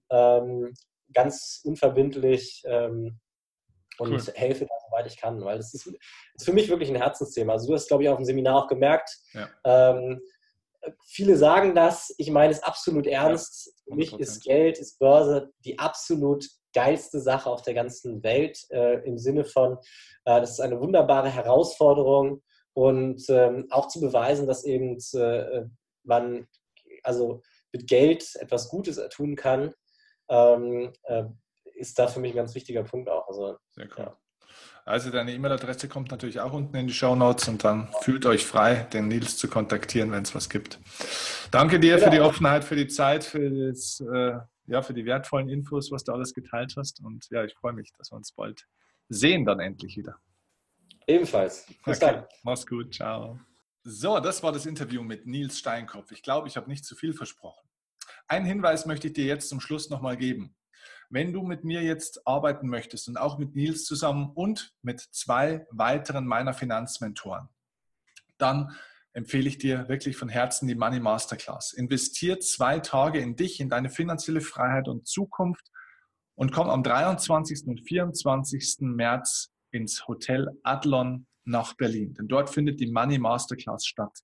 ähm, ganz unverbindlich ähm, und cool. helfe da, soweit ich kann. Weil das ist, das ist, für mich wirklich ein Herzensthema. Also du hast, glaube ich, auf dem Seminar auch gemerkt. Ja. Ähm, viele sagen das, ich meine es absolut ernst. Ja, Für mich ist Geld, ist Börse die absolut geilste Sache auf der ganzen Welt äh, im Sinne von, äh, das ist eine wunderbare Herausforderung und ähm, auch zu beweisen, dass eben äh, man also mit Geld etwas Gutes tun kann, ähm, äh, ist da für mich ein ganz wichtiger Punkt auch. Also, Sehr cool. Ja. Also deine E-Mail-Adresse kommt natürlich auch unten in die Show Notes und dann fühlt euch frei, den Nils zu kontaktieren, wenn es was gibt. Danke dir ja. für die Offenheit, für die Zeit, für, das, äh, ja, für die wertvollen Infos, was du alles geteilt hast. Und ja, ich freue mich, dass wir uns bald sehen dann endlich wieder. Ebenfalls. Bis okay. dann. Mach's gut. Ciao. So, das war das Interview mit Nils Steinkopf. Ich glaube, ich habe nicht zu viel versprochen. Einen Hinweis möchte ich dir jetzt zum Schluss nochmal geben. Wenn du mit mir jetzt arbeiten möchtest und auch mit Nils zusammen und mit zwei weiteren meiner Finanzmentoren, dann empfehle ich dir wirklich von Herzen die Money Masterclass. Investier zwei Tage in dich, in deine finanzielle Freiheit und Zukunft und komm am 23. und 24. März ins Hotel Adlon nach Berlin. Denn dort findet die Money Masterclass statt.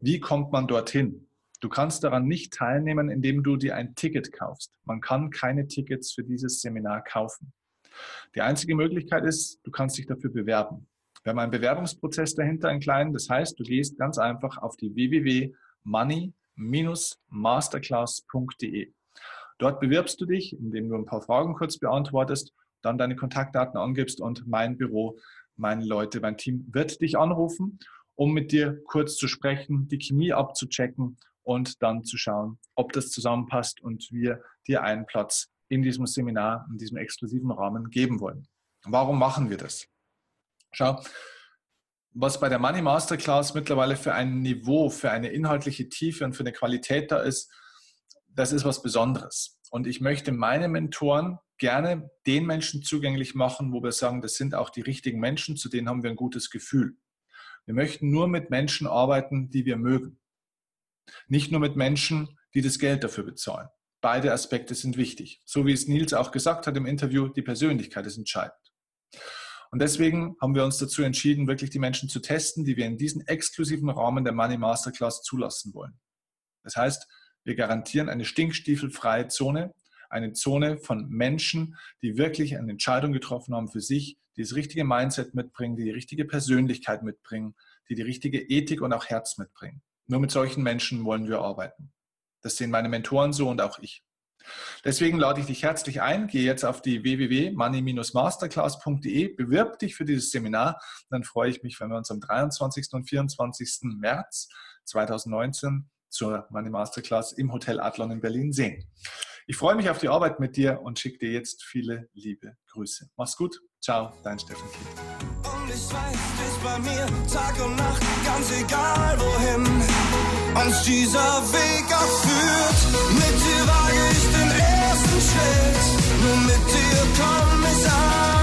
Wie kommt man dorthin? Du kannst daran nicht teilnehmen, indem du dir ein Ticket kaufst. Man kann keine Tickets für dieses Seminar kaufen. Die einzige Möglichkeit ist, du kannst dich dafür bewerben. Wir haben einen Bewerbungsprozess dahinter, einen kleinen. Das heißt, du gehst ganz einfach auf die www.money-masterclass.de. Dort bewirbst du dich, indem du ein paar Fragen kurz beantwortest, dann deine Kontaktdaten angibst und mein Büro, meine Leute, mein Team wird dich anrufen, um mit dir kurz zu sprechen, die Chemie abzuchecken und dann zu schauen, ob das zusammenpasst und wir dir einen Platz in diesem Seminar, in diesem exklusiven Rahmen geben wollen. Warum machen wir das? Schau, was bei der Money Masterclass mittlerweile für ein Niveau, für eine inhaltliche Tiefe und für eine Qualität da ist, das ist was Besonderes. Und ich möchte meine Mentoren gerne den Menschen zugänglich machen, wo wir sagen, das sind auch die richtigen Menschen, zu denen haben wir ein gutes Gefühl. Wir möchten nur mit Menschen arbeiten, die wir mögen. Nicht nur mit Menschen, die das Geld dafür bezahlen. Beide Aspekte sind wichtig. So wie es Nils auch gesagt hat im Interview, die Persönlichkeit ist entscheidend. Und deswegen haben wir uns dazu entschieden, wirklich die Menschen zu testen, die wir in diesen exklusiven Rahmen der Money Masterclass zulassen wollen. Das heißt, wir garantieren eine stinkstiefelfreie Zone, eine Zone von Menschen, die wirklich eine Entscheidung getroffen haben für sich, die das richtige Mindset mitbringen, die die richtige Persönlichkeit mitbringen, die die richtige Ethik und auch Herz mitbringen. Nur mit solchen Menschen wollen wir arbeiten. Das sehen meine Mentoren so und auch ich. Deswegen lade ich dich herzlich ein, geh jetzt auf die www.money-masterclass.de, bewirb dich für dieses Seminar. Dann freue ich mich, wenn wir uns am 23. und 24. März 2019 zur Money Masterclass im Hotel Adlon in Berlin sehen. Ich freue mich auf die Arbeit mit dir und schicke dir jetzt viele liebe Grüße. Mach's gut. Ciao, dein Steffen Kiel. Und ich weiß, bist bei mir Tag und Nacht, ganz egal wohin uns dieser Weg auch. Mit dir wage ich den ersten Schritt, nur mit dir komm ich an.